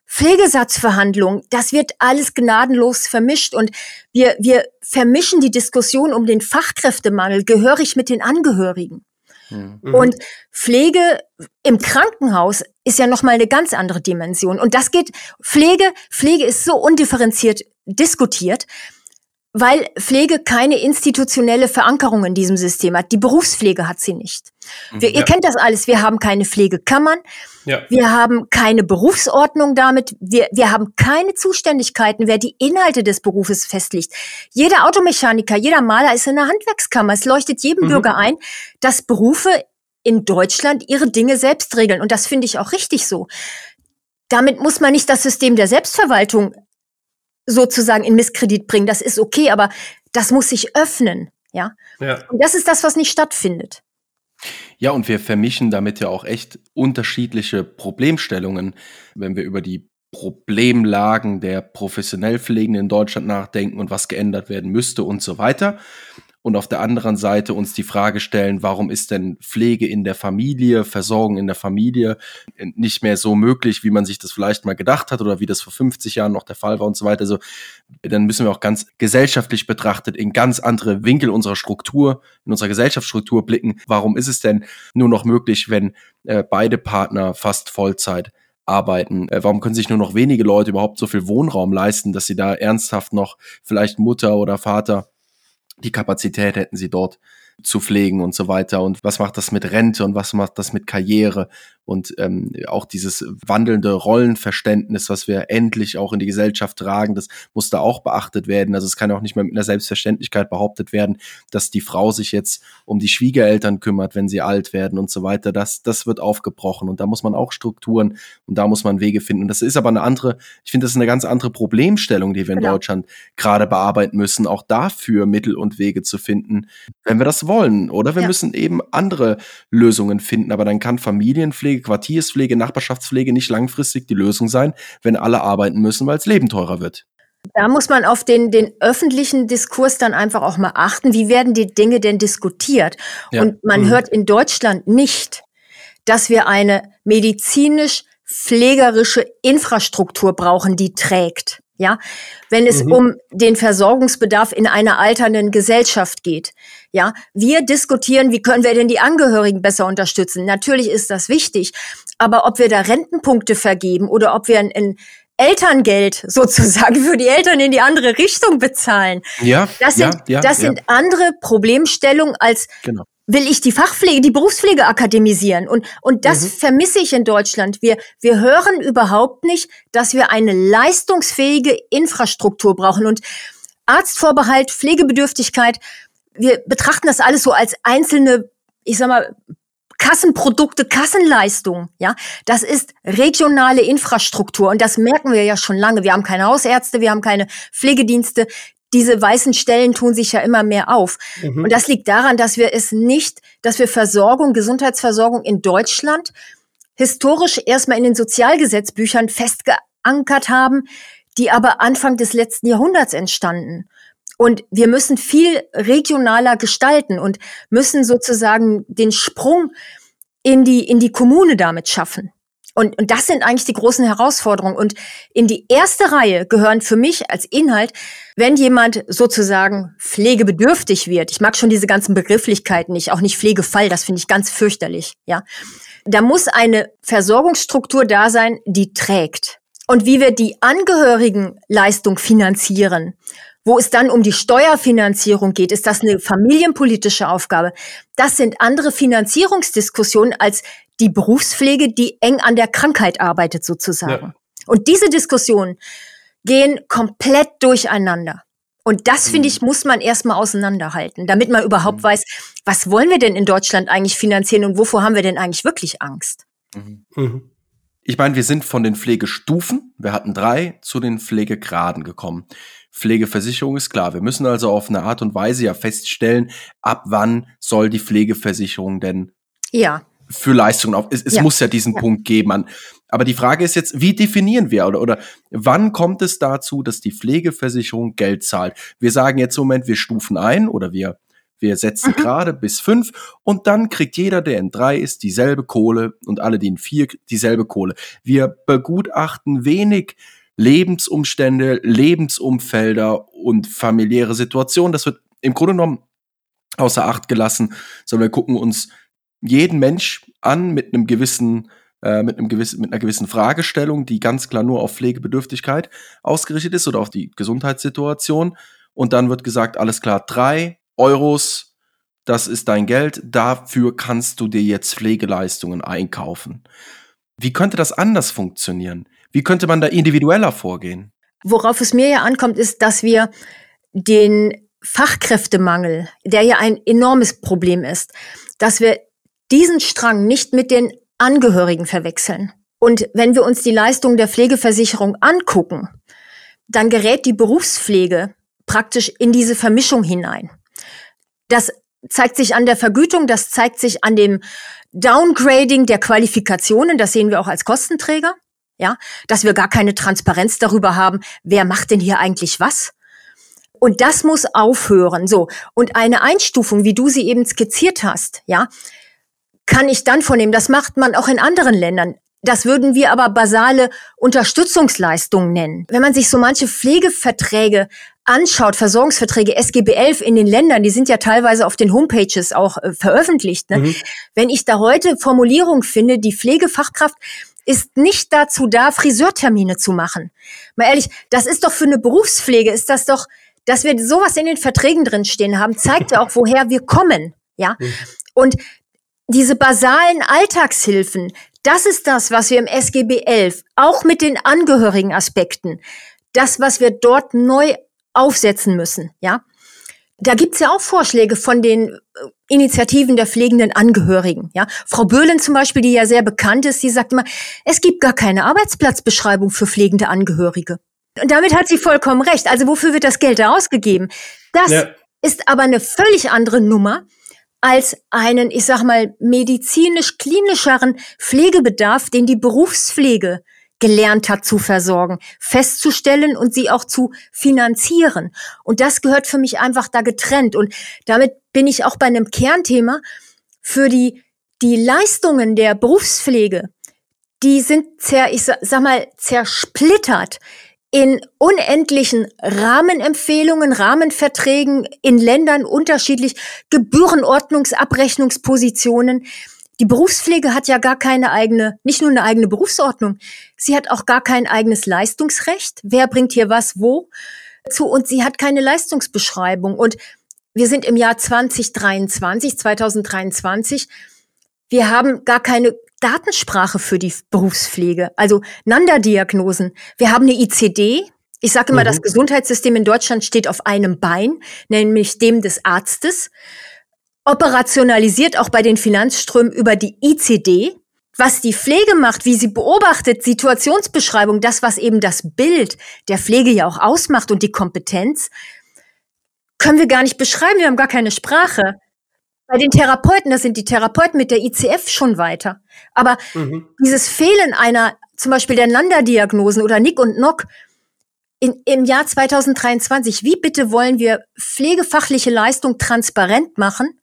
Pflegesatzverhandlungen, das wird alles gnadenlos vermischt und wir, wir vermischen die Diskussion um den Fachkräftemangel gehörig mit den Angehörigen. Mhm. Und Pflege im Krankenhaus ist ja nochmal eine ganz andere Dimension. Und das geht, Pflege, Pflege ist so undifferenziert diskutiert, weil Pflege keine institutionelle Verankerung in diesem System hat. Die Berufspflege hat sie nicht. Wir, ja. Ihr kennt das alles. Wir haben keine Pflegekammern. Ja. Wir haben keine Berufsordnung damit. Wir, wir haben keine Zuständigkeiten, wer die Inhalte des Berufes festlegt. Jeder Automechaniker, jeder Maler ist in der Handwerkskammer. Es leuchtet jedem mhm. Bürger ein, dass Berufe in Deutschland ihre Dinge selbst regeln. Und das finde ich auch richtig so. Damit muss man nicht das System der Selbstverwaltung sozusagen in Misskredit bringen. Das ist okay, aber das muss sich öffnen. Ja. ja. Und das ist das, was nicht stattfindet.
Ja, und wir vermischen damit ja auch echt unterschiedliche Problemstellungen, wenn wir über die Problemlagen der professionell Pflegenden in Deutschland nachdenken und was geändert werden müsste und so weiter und auf der anderen Seite uns die Frage stellen, warum ist denn Pflege in der Familie, Versorgung in der Familie nicht mehr so möglich, wie man sich das vielleicht mal gedacht hat oder wie das vor 50 Jahren noch der Fall war und so weiter. Also dann müssen wir auch ganz gesellschaftlich betrachtet in ganz andere Winkel unserer Struktur, in unserer Gesellschaftsstruktur blicken. Warum ist es denn nur noch möglich, wenn äh, beide Partner fast Vollzeit arbeiten? Äh, warum können sich nur noch wenige Leute überhaupt so viel Wohnraum leisten, dass sie da ernsthaft noch vielleicht Mutter oder Vater die Kapazität hätten sie dort zu pflegen und so weiter. Und was macht das mit Rente und was macht das mit Karriere und ähm, auch dieses wandelnde Rollenverständnis, was wir endlich auch in die Gesellschaft tragen, das muss da auch beachtet werden. Also es kann auch nicht mehr mit einer Selbstverständlichkeit behauptet werden, dass die Frau sich jetzt um die Schwiegereltern kümmert, wenn sie alt werden und so weiter. Das, das wird aufgebrochen und da muss man auch Strukturen und da muss man Wege finden. Und das ist aber eine andere, ich finde, das ist eine ganz andere Problemstellung, die wir in genau. Deutschland gerade bearbeiten müssen, auch dafür Mittel und Wege zu finden, wenn wir das wollen. Oder wir ja. müssen eben andere Lösungen finden. Aber dann kann Familienpflege Altenpflege, Quartierspflege, Nachbarschaftspflege nicht langfristig die Lösung sein, wenn alle arbeiten müssen, weil das Leben teurer wird.
Da muss man auf den, den öffentlichen Diskurs dann einfach auch mal achten. Wie werden die Dinge denn diskutiert? Ja. Und man mhm. hört in Deutschland nicht, dass wir eine medizinisch pflegerische Infrastruktur brauchen, die trägt. Ja, wenn es mhm. um den Versorgungsbedarf in einer alternden Gesellschaft geht. Ja, wir diskutieren, wie können wir denn die Angehörigen besser unterstützen? Natürlich ist das wichtig. Aber ob wir da Rentenpunkte vergeben oder ob wir ein, ein Elterngeld sozusagen für die Eltern in die andere Richtung bezahlen. Ja, das sind, ja, ja, das ja. sind andere Problemstellungen als genau will ich die Fachpflege, die Berufspflege akademisieren. Und, und das mhm. vermisse ich in Deutschland. Wir, wir hören überhaupt nicht, dass wir eine leistungsfähige Infrastruktur brauchen. Und Arztvorbehalt, Pflegebedürftigkeit, wir betrachten das alles so als einzelne, ich sag mal, Kassenprodukte, Kassenleistung, ja, das ist regionale Infrastruktur und das merken wir ja schon lange. Wir haben keine Hausärzte, wir haben keine Pflegedienste, diese weißen Stellen tun sich ja immer mehr auf. Mhm. Und das liegt daran, dass wir es nicht, dass wir Versorgung, Gesundheitsversorgung in Deutschland historisch erstmal in den Sozialgesetzbüchern festgeankert haben, die aber Anfang des letzten Jahrhunderts entstanden. Und wir müssen viel regionaler gestalten und müssen sozusagen den Sprung in die, in die Kommune damit schaffen. Und, und das sind eigentlich die großen Herausforderungen. Und in die erste Reihe gehören für mich als Inhalt, wenn jemand sozusagen pflegebedürftig wird. Ich mag schon diese ganzen Begrifflichkeiten nicht, auch nicht Pflegefall, das finde ich ganz fürchterlich, ja. Da muss eine Versorgungsstruktur da sein, die trägt. Und wie wir die Angehörigenleistung finanzieren, wo es dann um die Steuerfinanzierung geht, ist das eine familienpolitische Aufgabe. Das sind andere Finanzierungsdiskussionen als die Berufspflege, die eng an der Krankheit arbeitet sozusagen. Ja. Und diese Diskussionen gehen komplett durcheinander. Und das, finde ich, mhm. muss man erstmal auseinanderhalten, damit man überhaupt mhm. weiß, was wollen wir denn in Deutschland eigentlich finanzieren und wovor haben wir denn eigentlich wirklich Angst?
Mhm. mhm. Ich meine, wir sind von den Pflegestufen, wir hatten drei, zu den Pflegegraden gekommen. Pflegeversicherung ist klar. Wir müssen also auf eine Art und Weise ja feststellen, ab wann soll die Pflegeversicherung denn
ja
für Leistungen auf. Es, es ja. muss ja diesen ja. Punkt geben. Aber die Frage ist jetzt, wie definieren wir oder, oder wann kommt es dazu, dass die Pflegeversicherung Geld zahlt? Wir sagen jetzt im Moment, wir stufen ein oder wir, wir setzen mhm. gerade bis fünf und dann kriegt jeder, der in drei ist, dieselbe Kohle und alle, die in vier, dieselbe Kohle. Wir begutachten wenig Lebensumstände, Lebensumfelder und familiäre Situationen. Das wird im Grunde genommen außer Acht gelassen, sondern wir gucken uns jeden Mensch an mit einem gewissen äh, mit, einem gewissen, mit einer gewissen Fragestellung, die ganz klar nur auf Pflegebedürftigkeit ausgerichtet ist oder auf die Gesundheitssituation. Und dann wird gesagt, alles klar, drei Euros, das ist dein Geld, dafür kannst du dir jetzt Pflegeleistungen einkaufen. Wie könnte das anders funktionieren? Wie könnte man da individueller vorgehen?
Worauf es mir ja ankommt, ist, dass wir den Fachkräftemangel, der ja ein enormes Problem ist, dass wir diesen Strang nicht mit den Angehörigen verwechseln. Und wenn wir uns die Leistung der Pflegeversicherung angucken, dann gerät die Berufspflege praktisch in diese Vermischung hinein. Das zeigt sich an der Vergütung, das zeigt sich an dem Downgrading der Qualifikationen, das sehen wir auch als Kostenträger, ja, dass wir gar keine Transparenz darüber haben, wer macht denn hier eigentlich was. Und das muss aufhören. So. Und eine Einstufung, wie du sie eben skizziert hast, ja, kann ich dann vornehmen. Das macht man auch in anderen Ländern. Das würden wir aber basale Unterstützungsleistungen nennen. Wenn man sich so manche Pflegeverträge anschaut, Versorgungsverträge SGB 11 in den Ländern, die sind ja teilweise auf den Homepages auch äh, veröffentlicht. Ne? Mhm. Wenn ich da heute Formulierung finde, die Pflegefachkraft ist nicht dazu da, Friseurtermine zu machen. Mal ehrlich, das ist doch für eine Berufspflege, ist das doch, dass wir sowas in den Verträgen drin stehen haben, zeigt ja auch, woher wir kommen. Ja. Mhm. Und diese basalen Alltagshilfen, das ist das, was wir im SGB 11, auch mit den angehörigen Aspekten, das, was wir dort neu aufsetzen müssen, ja. Da gibt's ja auch Vorschläge von den äh, Initiativen der pflegenden Angehörigen. Ja, Frau Böhlen zum Beispiel, die ja sehr bekannt ist, die sagt immer, es gibt gar keine Arbeitsplatzbeschreibung für pflegende Angehörige. Und damit hat sie vollkommen recht. Also wofür wird das Geld da ausgegeben? Das ja. ist aber eine völlig andere Nummer als einen, ich sag mal, medizinisch-klinischeren Pflegebedarf, den die Berufspflege gelernt hat zu versorgen, festzustellen und sie auch zu finanzieren. Und das gehört für mich einfach da getrennt. Und damit bin ich auch bei einem Kernthema für die, die Leistungen der Berufspflege. Die sind zer, ich sag mal, zersplittert in unendlichen Rahmenempfehlungen, Rahmenverträgen in Ländern unterschiedlich, Gebührenordnungsabrechnungspositionen. Die Berufspflege hat ja gar keine eigene, nicht nur eine eigene Berufsordnung, sie hat auch gar kein eigenes Leistungsrecht. Wer bringt hier was wo zu? Und sie hat keine Leistungsbeschreibung. Und wir sind im Jahr 2023, 2023. Wir haben gar keine Datensprache für die Berufspflege, also Nanda-Diagnosen. Wir haben eine ICD. Ich sage immer, mhm. das Gesundheitssystem in Deutschland steht auf einem Bein, nämlich dem des Arztes operationalisiert auch bei den Finanzströmen über die ICD. Was die Pflege macht, wie sie beobachtet, Situationsbeschreibung, das, was eben das Bild der Pflege ja auch ausmacht und die Kompetenz, können wir gar nicht beschreiben. Wir haben gar keine Sprache. Bei den Therapeuten, das sind die Therapeuten mit der ICF schon weiter. Aber mhm. dieses Fehlen einer, zum Beispiel der Nanda-Diagnosen oder Nick und Nock, in, im Jahr 2023, wie bitte wollen wir pflegefachliche Leistung transparent machen,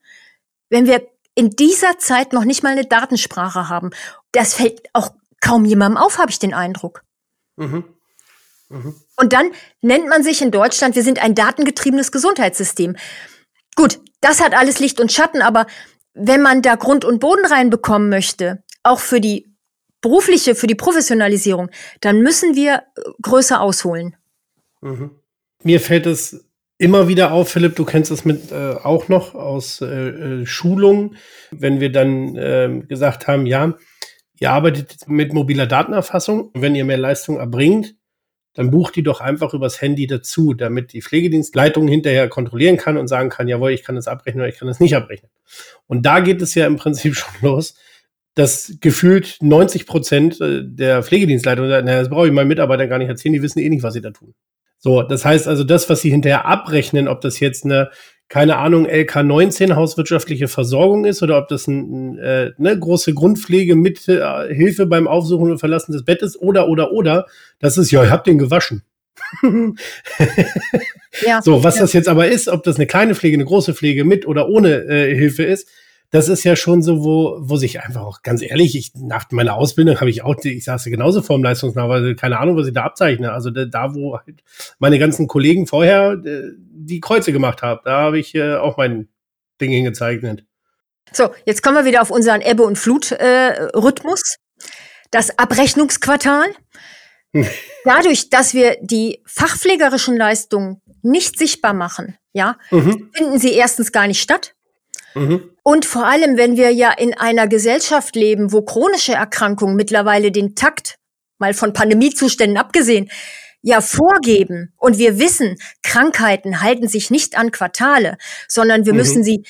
wenn wir in dieser Zeit noch nicht mal eine Datensprache haben. Das fällt auch kaum jemandem auf, habe ich den Eindruck. Mhm. Mhm. Und dann nennt man sich in Deutschland, wir sind ein datengetriebenes Gesundheitssystem. Gut, das hat alles Licht und Schatten, aber wenn man da Grund und Boden reinbekommen möchte, auch für die berufliche, für die Professionalisierung, dann müssen wir äh, größer ausholen.
Mhm. Mir fällt es immer wieder auf, Philipp, du kennst es mit äh, auch noch aus äh, äh, Schulungen, wenn wir dann äh, gesagt haben, ja, ihr arbeitet mit mobiler Datenerfassung wenn ihr mehr Leistung erbringt, dann bucht die doch einfach übers Handy dazu, damit die Pflegedienstleitung hinterher kontrollieren kann und sagen kann, jawohl, ich kann das abrechnen oder ich kann das nicht abrechnen. Und da geht es ja im Prinzip schon los, dass gefühlt 90 Prozent äh, der Pflegedienstleitung sagen, naja, das brauche ich meinen Mitarbeitern gar nicht erzählen, die wissen eh nicht, was sie da tun. So, das heißt also, das, was sie hinterher abrechnen, ob das jetzt eine, keine Ahnung, LK19 hauswirtschaftliche Versorgung ist oder ob das ein, äh, eine große Grundpflege mit äh, Hilfe beim Aufsuchen und Verlassen des Bettes oder, oder, oder, das ist, ja, ich hab den gewaschen. ja, so, was ja. das jetzt aber ist, ob das eine kleine Pflege, eine große Pflege mit oder ohne äh, Hilfe ist, das ist ja schon so, wo, wo sich einfach auch, ganz ehrlich, ich, nach meiner Ausbildung habe ich auch, ich saß ja genauso vor dem Leistungsnachweis, keine Ahnung, was ich da abzeichne. Also da, da wo halt meine ganzen Kollegen vorher äh, die Kreuze gemacht haben, da habe ich äh, auch mein Ding hingezeichnet.
So, jetzt kommen wir wieder auf unseren Ebbe- und Flut-Rhythmus. Äh, das Abrechnungsquartal. Hm. Dadurch, dass wir die fachpflegerischen Leistungen nicht sichtbar machen, ja, mhm. finden sie erstens gar nicht statt. Mhm. Und vor allem, wenn wir ja in einer Gesellschaft leben, wo chronische Erkrankungen mittlerweile den Takt, mal von Pandemiezuständen abgesehen, ja vorgeben und wir wissen, Krankheiten halten sich nicht an Quartale, sondern wir mhm. müssen sie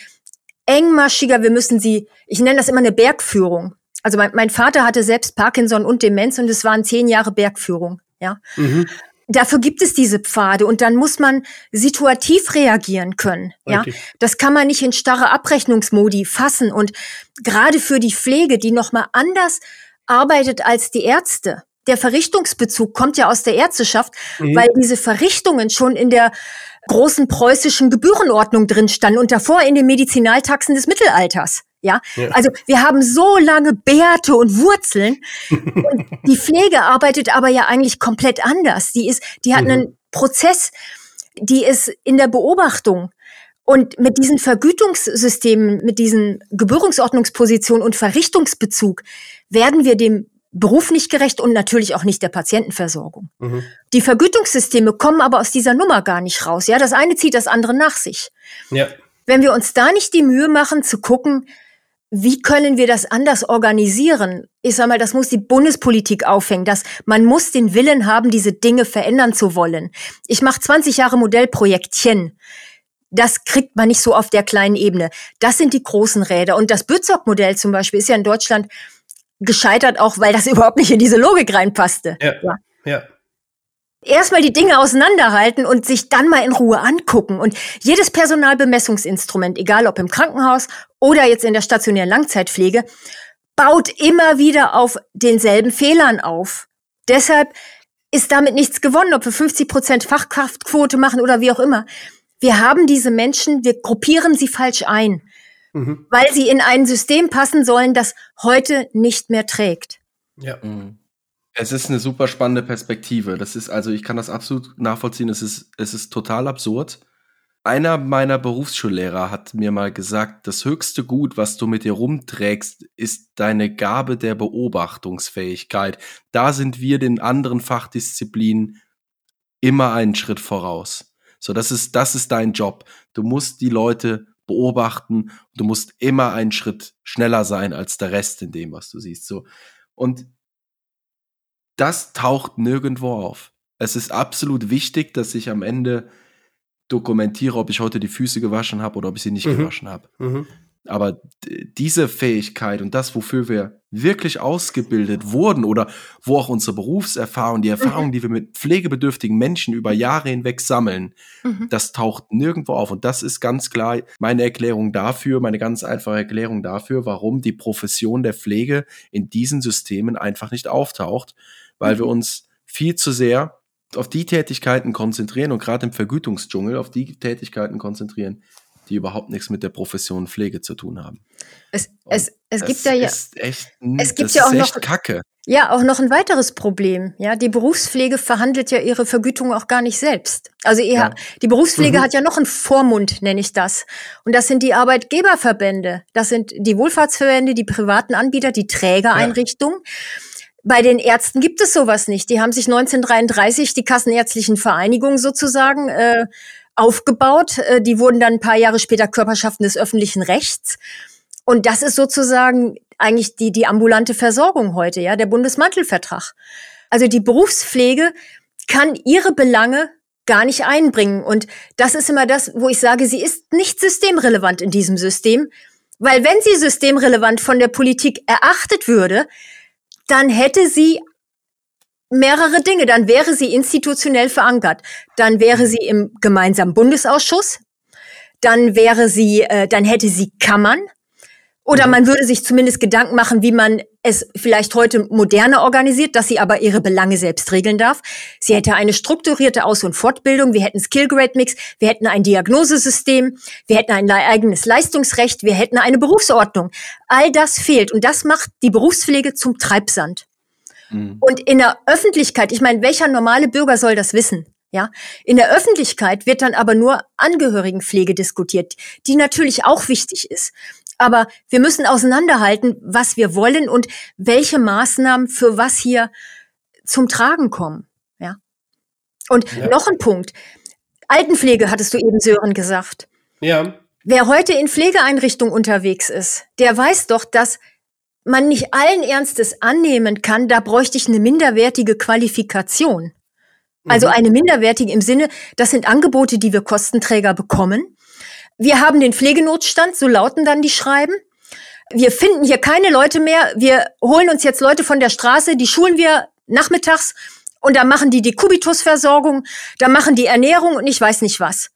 engmaschiger, wir müssen sie, ich nenne das immer eine Bergführung. Also mein, mein Vater hatte selbst Parkinson und Demenz und es waren zehn Jahre Bergführung, ja. Mhm. Dafür gibt es diese Pfade und dann muss man situativ reagieren können. Ja, das kann man nicht in starre Abrechnungsmodi fassen und gerade für die Pflege, die noch mal anders arbeitet als die Ärzte. Der Verrichtungsbezug kommt ja aus der Ärzteschaft, mhm. weil diese Verrichtungen schon in der großen preußischen Gebührenordnung drin standen und davor in den Medizinaltaxen des Mittelalters. Ja? ja? also wir haben so lange Bärte und Wurzeln. und die Pflege arbeitet aber ja eigentlich komplett anders. Die ist, die hat mhm. einen Prozess, die ist in der Beobachtung. Und mit diesen Vergütungssystemen, mit diesen Gebührungsordnungspositionen und Verrichtungsbezug werden wir dem Beruf nicht gerecht und natürlich auch nicht der Patientenversorgung. Mhm. Die Vergütungssysteme kommen aber aus dieser Nummer gar nicht raus. Ja, das eine zieht das andere nach sich. Ja. Wenn wir uns da nicht die Mühe machen zu gucken, wie können wir das anders organisieren? Ich sag mal, das muss die Bundespolitik aufhängen. dass man muss den Willen haben, diese Dinge verändern zu wollen. Ich mache 20 Jahre Modellprojektchen. Das kriegt man nicht so auf der kleinen Ebene. Das sind die großen Räder. Und das Bützog-Modell zum Beispiel ist ja in Deutschland gescheitert, auch weil das überhaupt nicht in diese Logik reinpasste. Ja. ja. ja erstmal die Dinge auseinanderhalten und sich dann mal in Ruhe angucken. Und jedes Personalbemessungsinstrument, egal ob im Krankenhaus oder jetzt in der stationären Langzeitpflege, baut immer wieder auf denselben Fehlern auf. Deshalb ist damit nichts gewonnen, ob wir 50 Prozent Fachkraftquote machen oder wie auch immer. Wir haben diese Menschen, wir gruppieren sie falsch ein, mhm. weil sie in ein System passen sollen, das heute nicht mehr trägt.
Ja. Mhm. Es ist eine super spannende Perspektive. Das ist, also ich kann das absolut nachvollziehen. Es ist, es ist total absurd. Einer meiner Berufsschullehrer hat mir mal gesagt, das höchste Gut, was du mit dir rumträgst, ist deine Gabe der Beobachtungsfähigkeit. Da sind wir den anderen Fachdisziplinen immer einen Schritt voraus. So, das ist, das ist dein Job. Du musst die Leute beobachten. Du musst immer einen Schritt schneller sein als der Rest in dem, was du siehst. So. Und das taucht nirgendwo auf. Es ist absolut wichtig, dass ich am Ende dokumentiere, ob ich heute die Füße gewaschen habe oder ob ich sie nicht mhm. gewaschen habe. Mhm. Aber diese Fähigkeit und das, wofür wir wirklich ausgebildet wurden oder wo auch unsere Berufserfahrung, die Erfahrung, mhm. die wir mit pflegebedürftigen Menschen über Jahre hinweg sammeln, mhm. das taucht nirgendwo auf. Und das ist ganz klar meine Erklärung dafür, meine ganz einfache Erklärung dafür, warum die Profession der Pflege in diesen Systemen einfach nicht auftaucht weil wir mhm. uns viel zu sehr auf die Tätigkeiten konzentrieren und gerade im Vergütungsdschungel auf die Tätigkeiten konzentrieren, die überhaupt nichts mit der Profession Pflege zu tun haben.
Es, es, es gibt ja, ja
echt,
es gibt ja auch noch
Kacke.
Ja, auch noch ein weiteres Problem. Ja, die Berufspflege verhandelt ja ihre Vergütung auch gar nicht selbst. Also ihr, ja. die Berufspflege mhm. hat ja noch einen Vormund, nenne ich das. Und das sind die Arbeitgeberverbände. Das sind die Wohlfahrtsverbände, die privaten Anbieter, die Trägereinrichtungen. Ja. Bei den Ärzten gibt es sowas nicht. Die haben sich 1933 die Kassenärztlichen Vereinigungen sozusagen äh, aufgebaut. Äh, die wurden dann ein paar Jahre später Körperschaften des öffentlichen Rechts. Und das ist sozusagen eigentlich die, die ambulante Versorgung heute, ja, der Bundesmantelvertrag. Also die Berufspflege kann ihre Belange gar nicht einbringen. Und das ist immer das, wo ich sage, sie ist nicht systemrelevant in diesem System. Weil wenn sie systemrelevant von der Politik erachtet würde, dann hätte sie mehrere Dinge. Dann wäre sie institutionell verankert. Dann wäre sie im gemeinsamen Bundesausschuss. Dann wäre sie, äh, dann hätte sie Kammern. Oder mhm. man würde sich zumindest Gedanken machen, wie man es vielleicht heute moderner organisiert, dass sie aber ihre Belange selbst regeln darf. Sie hätte eine strukturierte Aus- und Fortbildung, wir hätten Skill Grade Mix, wir hätten ein Diagnosesystem, wir hätten ein eigenes Leistungsrecht, wir hätten eine Berufsordnung. All das fehlt und das macht die Berufspflege zum Treibsand. Mhm. Und in der Öffentlichkeit, ich meine, welcher normale Bürger soll das wissen? Ja, in der Öffentlichkeit wird dann aber nur Angehörigenpflege diskutiert, die natürlich auch wichtig ist. Aber wir müssen auseinanderhalten, was wir wollen und welche Maßnahmen für was hier zum Tragen kommen. Ja. Und ja. noch ein Punkt. Altenpflege hattest du eben, Sören, gesagt. Ja. Wer heute in Pflegeeinrichtungen unterwegs ist, der weiß doch, dass man nicht allen Ernstes annehmen kann, da bräuchte ich eine minderwertige Qualifikation. Also mhm. eine minderwertige im Sinne, das sind Angebote, die wir Kostenträger bekommen. Wir haben den Pflegenotstand, so lauten dann die Schreiben. Wir finden hier keine Leute mehr. Wir holen uns jetzt Leute von der Straße, die schulen wir nachmittags Und da machen die die Kubitusversorgung, da machen die Ernährung und ich weiß nicht was.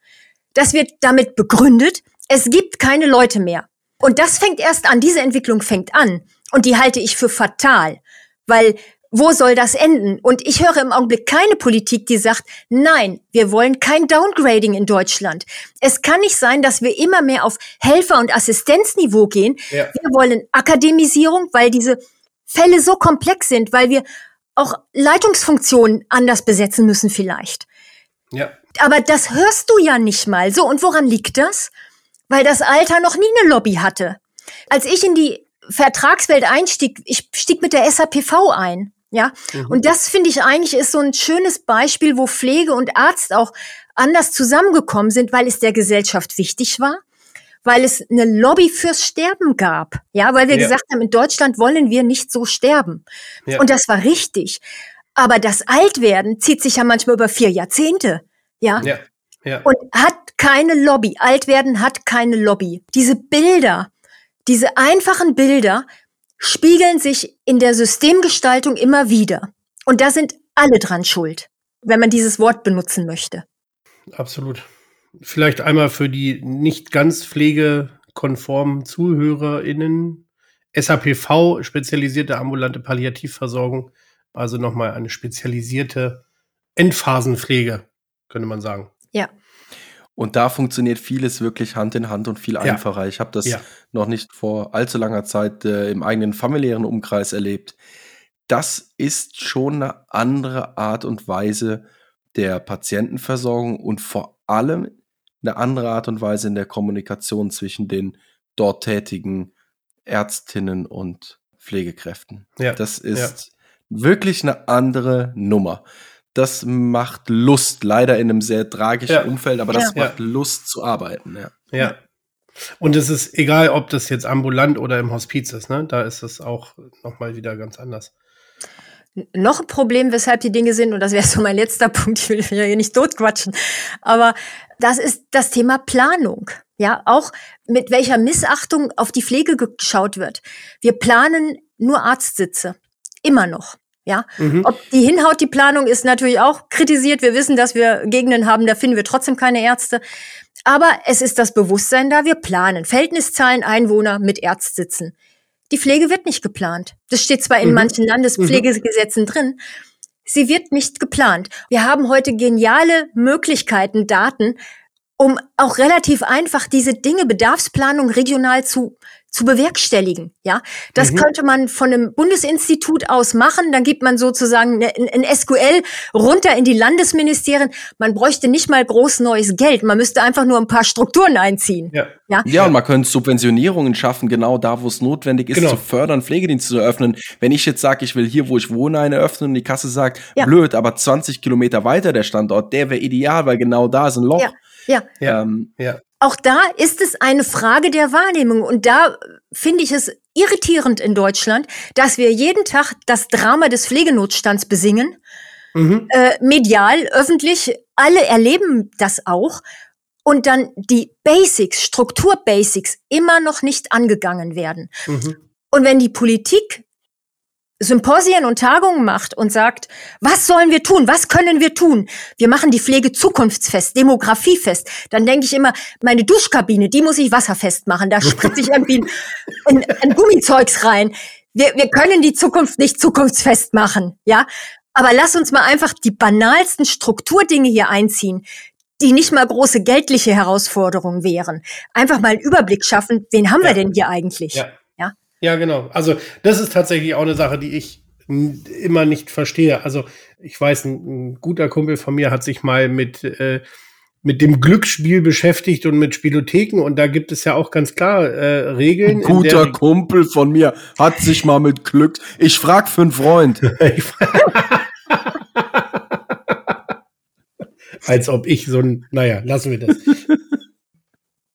Das wird damit begründet, es gibt keine Leute mehr. Und das fängt erst an, diese Entwicklung fängt an. Und die halte ich für fatal, weil wo soll das enden? Und ich höre im Augenblick keine Politik, die sagt, nein, wir wollen kein Downgrading in Deutschland. Es kann nicht sein, dass wir immer mehr auf Helfer- und Assistenzniveau gehen. Ja. Wir wollen Akademisierung, weil diese Fälle so komplex sind, weil wir auch Leitungsfunktionen anders besetzen müssen vielleicht. Ja. Aber das hörst du ja nicht mal. So, und woran liegt das? Weil das Alter noch nie eine Lobby hatte. Als ich in die Vertragswelt einstieg, ich stieg mit der SAPV ein. Ja, mhm. und das finde ich eigentlich ist so ein schönes Beispiel, wo Pflege und Arzt auch anders zusammengekommen sind, weil es der Gesellschaft wichtig war, weil es eine Lobby fürs Sterben gab. Ja, weil wir ja. gesagt haben, in Deutschland wollen wir nicht so sterben. Ja. Und das war richtig. Aber das Altwerden zieht sich ja manchmal über vier Jahrzehnte. Ja. ja. Ja. Und hat keine Lobby. Altwerden hat keine Lobby. Diese Bilder, diese einfachen Bilder spiegeln sich in der Systemgestaltung immer wieder. Und da sind alle dran schuld, wenn man dieses Wort benutzen möchte.
Absolut. Vielleicht einmal für die nicht ganz pflegekonformen ZuhörerInnen. SAPV, spezialisierte ambulante Palliativversorgung, also nochmal eine spezialisierte Endphasenpflege, könnte man sagen.
Ja.
Und da funktioniert vieles wirklich Hand in Hand und viel ja. einfacher. Ich habe das ja. noch nicht vor allzu langer Zeit äh, im eigenen familiären Umkreis erlebt. Das ist schon eine andere Art und Weise der Patientenversorgung und vor allem eine andere Art und Weise in der Kommunikation zwischen den dort tätigen Ärztinnen und Pflegekräften. Ja. Das ist wirklich eine andere Nummer das macht Lust, leider in einem sehr tragischen ja. Umfeld, aber das ja. macht Lust zu arbeiten. Ja.
ja. Und es ist egal, ob das jetzt ambulant oder im Hospiz ist, ne? Da ist es auch nochmal wieder ganz anders.
Noch ein Problem, weshalb die Dinge sind, und das wäre so mein letzter Punkt, ich will ja hier nicht totquatschen, aber das ist das Thema Planung. Ja, auch mit welcher Missachtung auf die Pflege geschaut wird. Wir planen nur Arztsitze. Immer noch. Ja, mhm. ob die hinhaut, die Planung ist natürlich auch kritisiert. Wir wissen, dass wir Gegenden haben, da finden wir trotzdem keine Ärzte. Aber es ist das Bewusstsein da, wir planen. Verhältniszahlen Einwohner mit Ärztsitzen. Die Pflege wird nicht geplant. Das steht zwar in mhm. manchen Landespflegegesetzen mhm. drin. Sie wird nicht geplant. Wir haben heute geniale Möglichkeiten, Daten, um auch relativ einfach diese Dinge, Bedarfsplanung regional zu zu bewerkstelligen. Ja, das mhm. könnte man von einem Bundesinstitut aus machen. Dann gibt man sozusagen ein SQL runter in die Landesministerien. Man bräuchte nicht mal groß neues Geld. Man müsste einfach nur ein paar Strukturen einziehen.
Ja, ja? ja und man könnte Subventionierungen schaffen, genau da, wo es notwendig ist, genau. zu fördern, Pflegedienste zu eröffnen. Wenn ich jetzt sage, ich will hier, wo ich wohne, eine öffnen und die Kasse sagt, ja. blöd, aber 20 Kilometer weiter der Standort, der wäre ideal, weil genau da ist ein Loch.
Ja. Ja. Ähm, ja auch da ist es eine Frage der Wahrnehmung. Und da finde ich es irritierend in Deutschland, dass wir jeden Tag das Drama des Pflegenotstands besingen. Mhm. Äh, medial, öffentlich, alle erleben das auch. Und dann die Basics, Strukturbasics immer noch nicht angegangen werden. Mhm. Und wenn die Politik Symposien und Tagungen macht und sagt, was sollen wir tun? Was können wir tun? Wir machen die Pflege zukunftsfest, demografiefest. Dann denke ich immer, meine Duschkabine, die muss ich wasserfest machen. Da spritze ich irgendwie ein, ein, Gummizeugs rein. Wir, wir können die Zukunft nicht zukunftsfest machen, ja? Aber lass uns mal einfach die banalsten Strukturdinge hier einziehen, die nicht mal große geldliche Herausforderungen wären. Einfach mal einen Überblick schaffen, wen haben ja. wir denn hier eigentlich?
Ja. Ja, genau. Also das ist tatsächlich auch eine Sache, die ich immer nicht verstehe. Also ich weiß, ein, ein guter Kumpel von mir hat sich mal mit äh, mit dem Glücksspiel beschäftigt und mit Spielotheken und da gibt es ja auch ganz klar äh, Regeln.
Ein guter Kumpel von mir hat sich mal mit Glück. Ich frag für einen Freund.
Als ob ich so ein, naja, lassen wir das.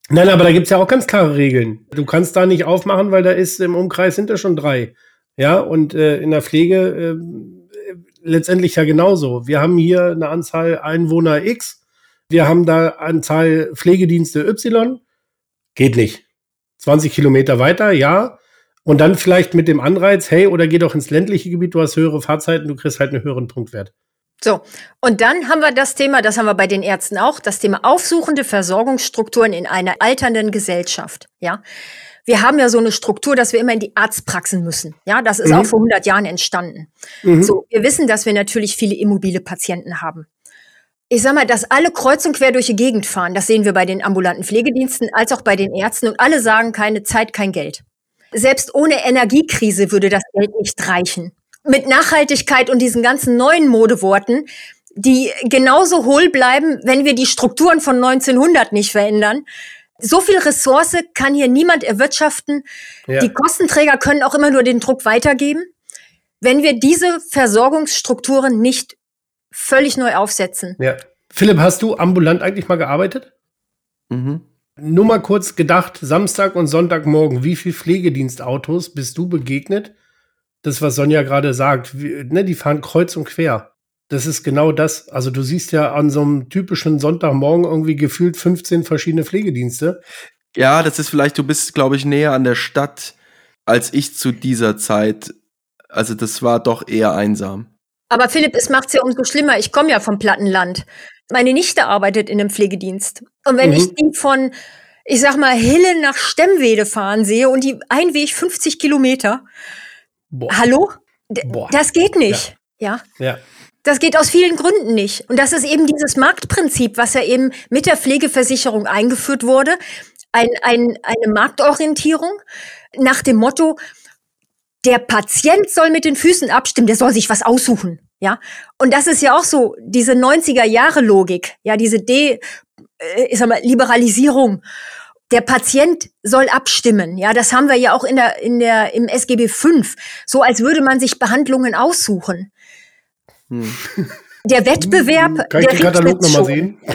Nein, aber da gibt's ja auch ganz klare Regeln. Du kannst da nicht aufmachen, weil da ist im Umkreis sind da schon drei. Ja, und äh, in der Pflege äh, letztendlich ja genauso. Wir haben hier eine Anzahl Einwohner X, wir haben da Anzahl Pflegedienste Y. Geht nicht. 20 Kilometer weiter, ja. Und dann vielleicht mit dem Anreiz, hey, oder geh doch ins ländliche Gebiet, du hast höhere Fahrzeiten, du kriegst halt einen höheren Punktwert.
So, und dann haben wir das Thema, das haben wir bei den Ärzten auch, das Thema aufsuchende Versorgungsstrukturen in einer alternden Gesellschaft. Ja, wir haben ja so eine Struktur, dass wir immer in die Arztpraxen müssen. Ja, das ist mhm. auch vor 100 Jahren entstanden. Mhm. So, wir wissen, dass wir natürlich viele immobile Patienten haben. Ich sag mal, dass alle kreuz und quer durch die Gegend fahren, das sehen wir bei den ambulanten Pflegediensten als auch bei den Ärzten und alle sagen keine Zeit, kein Geld. Selbst ohne Energiekrise würde das Geld nicht reichen mit Nachhaltigkeit und diesen ganzen neuen Modeworten, die genauso hohl bleiben, wenn wir die Strukturen von 1900 nicht verändern. So viel Ressource kann hier niemand erwirtschaften. Ja. Die Kostenträger können auch immer nur den Druck weitergeben. Wenn wir diese Versorgungsstrukturen nicht völlig neu aufsetzen.
Ja. Philipp, hast du ambulant eigentlich mal gearbeitet? Mhm. Nur mal kurz gedacht, Samstag und Sonntagmorgen, wie viel Pflegedienstautos bist du begegnet, das, was Sonja gerade sagt, wie, ne, die fahren kreuz und quer. Das ist genau das. Also du siehst ja an so einem typischen Sonntagmorgen irgendwie gefühlt 15 verschiedene Pflegedienste.
Ja, das ist vielleicht, du bist, glaube ich, näher an der Stadt als ich zu dieser Zeit. Also das war doch eher einsam.
Aber Philipp, es macht es ja umso schlimmer. Ich komme ja vom Plattenland. Meine Nichte arbeitet in einem Pflegedienst. Und wenn mhm. ich die von, ich sag mal, Hille nach Stemmwede fahren sehe und die Einweg 50 Kilometer, Boah. Hallo? Boah. Das geht nicht. Ja. ja. ja. Das geht aus vielen Gründen nicht. Und das ist eben dieses Marktprinzip, was ja eben mit der Pflegeversicherung eingeführt wurde. Ein, ein, eine Marktorientierung nach dem Motto, der Patient soll mit den Füßen abstimmen, der soll sich was aussuchen. Ja. Und das ist ja auch so diese 90er Jahre Logik. Ja, diese De, äh, ich sag mal, Liberalisierung der Patient soll abstimmen. Ja, das haben wir ja auch in der, in der, im SGB V. So als würde man sich Behandlungen aussuchen. Hm. Der Wettbewerb.
Kann ich den Katalog nochmal sehen?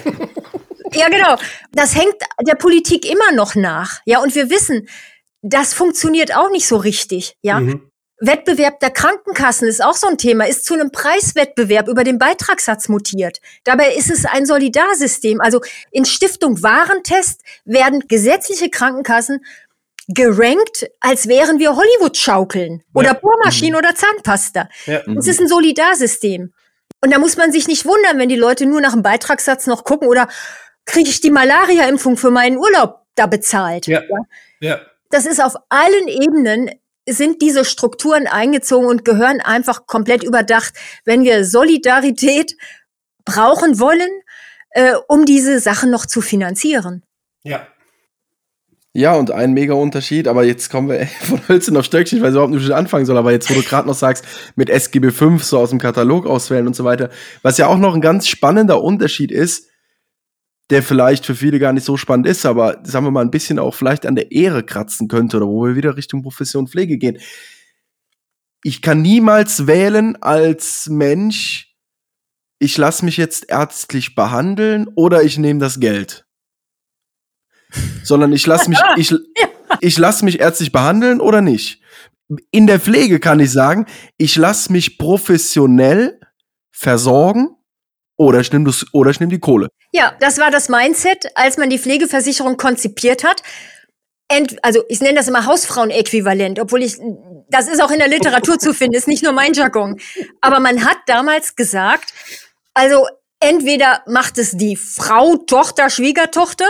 Ja, genau. Das hängt der Politik immer noch nach. Ja, und wir wissen, das funktioniert auch nicht so richtig. Ja. Mhm. Wettbewerb der Krankenkassen ist auch so ein Thema, ist zu einem Preiswettbewerb über den Beitragssatz mutiert. Dabei ist es ein Solidarsystem. Also in Stiftung Warentest werden gesetzliche Krankenkassen gerankt, als wären wir Hollywood-Schaukeln oder ja. Bohrmaschinen mhm. oder Zahnpasta. Ja. Es ist ein Solidarsystem. Und da muss man sich nicht wundern, wenn die Leute nur nach dem Beitragssatz noch gucken oder kriege ich die Malaria-Impfung für meinen Urlaub da bezahlt. Ja. ja. Das ist auf allen Ebenen sind diese Strukturen eingezogen und gehören einfach komplett überdacht, wenn wir Solidarität brauchen wollen, äh, um diese Sachen noch zu finanzieren.
Ja. Ja, und ein mega Unterschied, aber jetzt kommen wir von Hölzchen auf Stöckchen, ich weiß überhaupt nicht, ich anfangen soll, aber jetzt, wo du gerade noch sagst, mit SGB 5 so aus dem Katalog auswählen und so weiter, was ja auch noch ein ganz spannender Unterschied ist, der vielleicht für viele gar nicht so spannend ist, aber sagen wir mal ein bisschen auch vielleicht an der Ehre kratzen könnte oder wo wir wieder Richtung Profession Pflege gehen. Ich kann niemals wählen als Mensch, ich lasse mich jetzt ärztlich behandeln oder ich nehme das Geld. Sondern ich lasse mich, ich, ich lasse mich ärztlich behandeln oder nicht. In der Pflege kann ich sagen, ich lasse mich professionell versorgen oder ich nehme oder ich nehme die Kohle.
Ja, das war das Mindset, als man die Pflegeversicherung konzipiert hat. Ent, also ich nenne das immer Hausfrauen-Äquivalent, obwohl ich, das ist auch in der Literatur zu finden, ist nicht nur mein Jargon. Aber man hat damals gesagt, also entweder macht es die Frau, Tochter, Schwiegertochter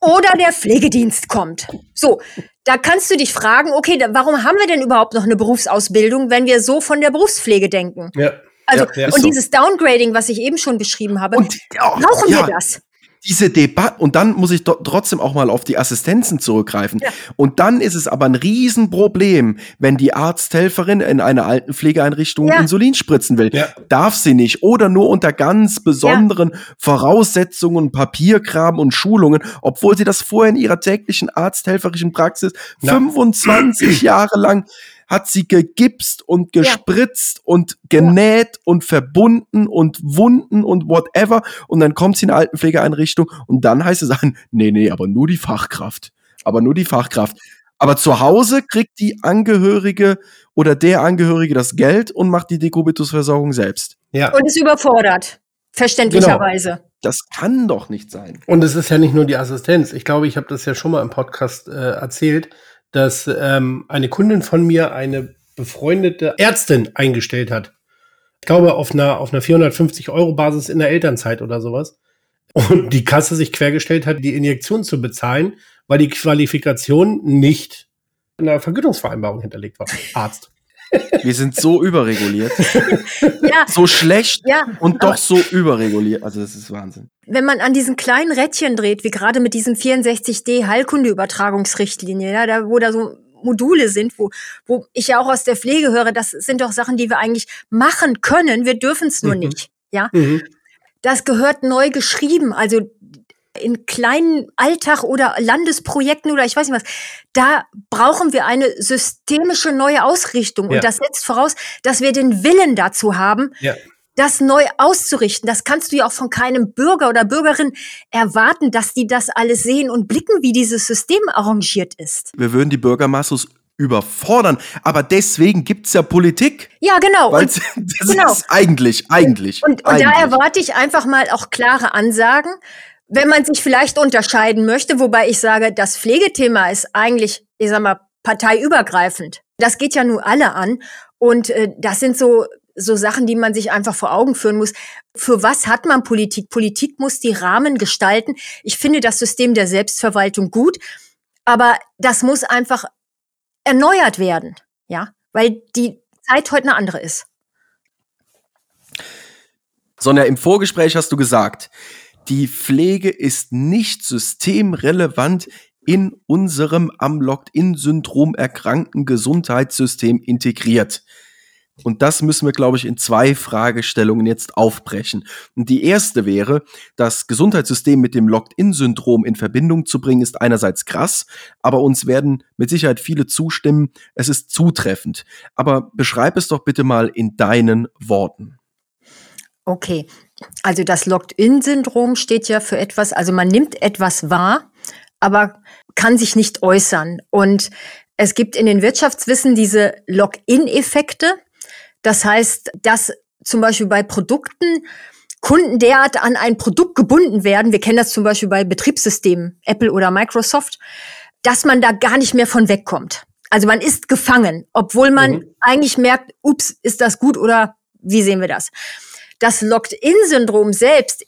oder der Pflegedienst kommt. So, da kannst du dich fragen, okay, da, warum haben wir denn überhaupt noch eine Berufsausbildung, wenn wir so von der Berufspflege denken? Ja. Also, ja, und so. dieses Downgrading, was ich eben schon beschrieben habe, und, oh, brauchen ja, wir das?
Diese Debatte, und dann muss ich trotzdem auch mal auf die Assistenzen zurückgreifen. Ja. Und dann ist es aber ein Riesenproblem, wenn die Arzthelferin in einer alten Pflegeeinrichtung Insulin spritzen will. Darf sie nicht. Oder nur unter ganz besonderen Voraussetzungen, Papierkram und Schulungen, obwohl sie das vorher in ihrer täglichen arzthelferischen Praxis Na. 25 Jahre lang hat sie gegipst und gespritzt ja. und genäht ja. und verbunden und Wunden und whatever. Und dann kommt sie in eine Altenpflegeeinrichtung und dann heißt es an, nee, nee, aber nur die Fachkraft. Aber nur die Fachkraft. Aber zu Hause kriegt die Angehörige oder der Angehörige das Geld und macht die Dekubitusversorgung selbst.
Ja. Und ist überfordert. Verständlicherweise. Genau.
Das kann doch nicht sein.
Und es ist ja nicht nur die Assistenz. Ich glaube, ich habe das ja schon mal im Podcast äh, erzählt dass ähm, eine Kundin von mir eine befreundete Ärztin eingestellt hat. ich glaube, auf einer, auf einer 450 Euro Basis in der Elternzeit oder sowas. Und die Kasse sich quergestellt hat, die Injektion zu bezahlen, weil die Qualifikation nicht in der Vergütungsvereinbarung hinterlegt war. Arzt.
Wir sind so überreguliert. ja. So schlecht ja. und doch so überreguliert. Also das ist Wahnsinn.
Wenn man an diesen kleinen Rädchen dreht, wie gerade mit diesem 64D Heilkundeübertragungsrichtlinie, ja, da, wo da so Module sind, wo, wo ich ja auch aus der Pflege höre, das sind doch Sachen, die wir eigentlich machen können, wir dürfen es nur mhm. nicht. Ja. Mhm. Das gehört neu geschrieben. Also in kleinen Alltag oder Landesprojekten oder ich weiß nicht was, da brauchen wir eine systemische neue Ausrichtung. Ja. Und das setzt voraus, dass wir den Willen dazu haben, ja. das neu auszurichten. Das kannst du ja auch von keinem Bürger oder Bürgerin erwarten, dass die das alles sehen und blicken, wie dieses System arrangiert ist.
Wir würden die Bürgermassos überfordern. Aber deswegen gibt's ja Politik.
Ja, genau.
Weil das genau. ist eigentlich, eigentlich.
Und, und,
eigentlich.
da erwarte ich einfach mal auch klare Ansagen wenn man sich vielleicht unterscheiden möchte, wobei ich sage, das Pflegethema ist eigentlich, ich sag mal, parteiübergreifend. Das geht ja nur alle an. Und äh, das sind so, so Sachen, die man sich einfach vor Augen führen muss. Für was hat man Politik? Politik muss die Rahmen gestalten. Ich finde das System der Selbstverwaltung gut, aber das muss einfach erneuert werden, ja, weil die Zeit heute eine andere ist.
Sonja, im Vorgespräch hast du gesagt, die Pflege ist nicht systemrelevant in unserem am Locked-in-Syndrom erkrankten Gesundheitssystem integriert. Und das müssen wir, glaube ich, in zwei Fragestellungen jetzt aufbrechen. Und die erste wäre, das Gesundheitssystem mit dem Locked-in-Syndrom in Verbindung zu bringen, ist einerseits krass, aber uns werden mit Sicherheit viele zustimmen, es ist zutreffend. Aber beschreib es doch bitte mal in deinen Worten.
Okay, also das Locked-in-Syndrom steht ja für etwas, also man nimmt etwas wahr, aber kann sich nicht äußern. Und es gibt in den Wirtschaftswissen diese Lock-in-Effekte. Das heißt, dass zum Beispiel bei Produkten Kunden derart an ein Produkt gebunden werden, wir kennen das zum Beispiel bei Betriebssystemen, Apple oder Microsoft, dass man da gar nicht mehr von wegkommt. Also man ist gefangen, obwohl man mhm. eigentlich merkt, ups, ist das gut oder wie sehen wir das? Das Locked-in-Syndrom selbst,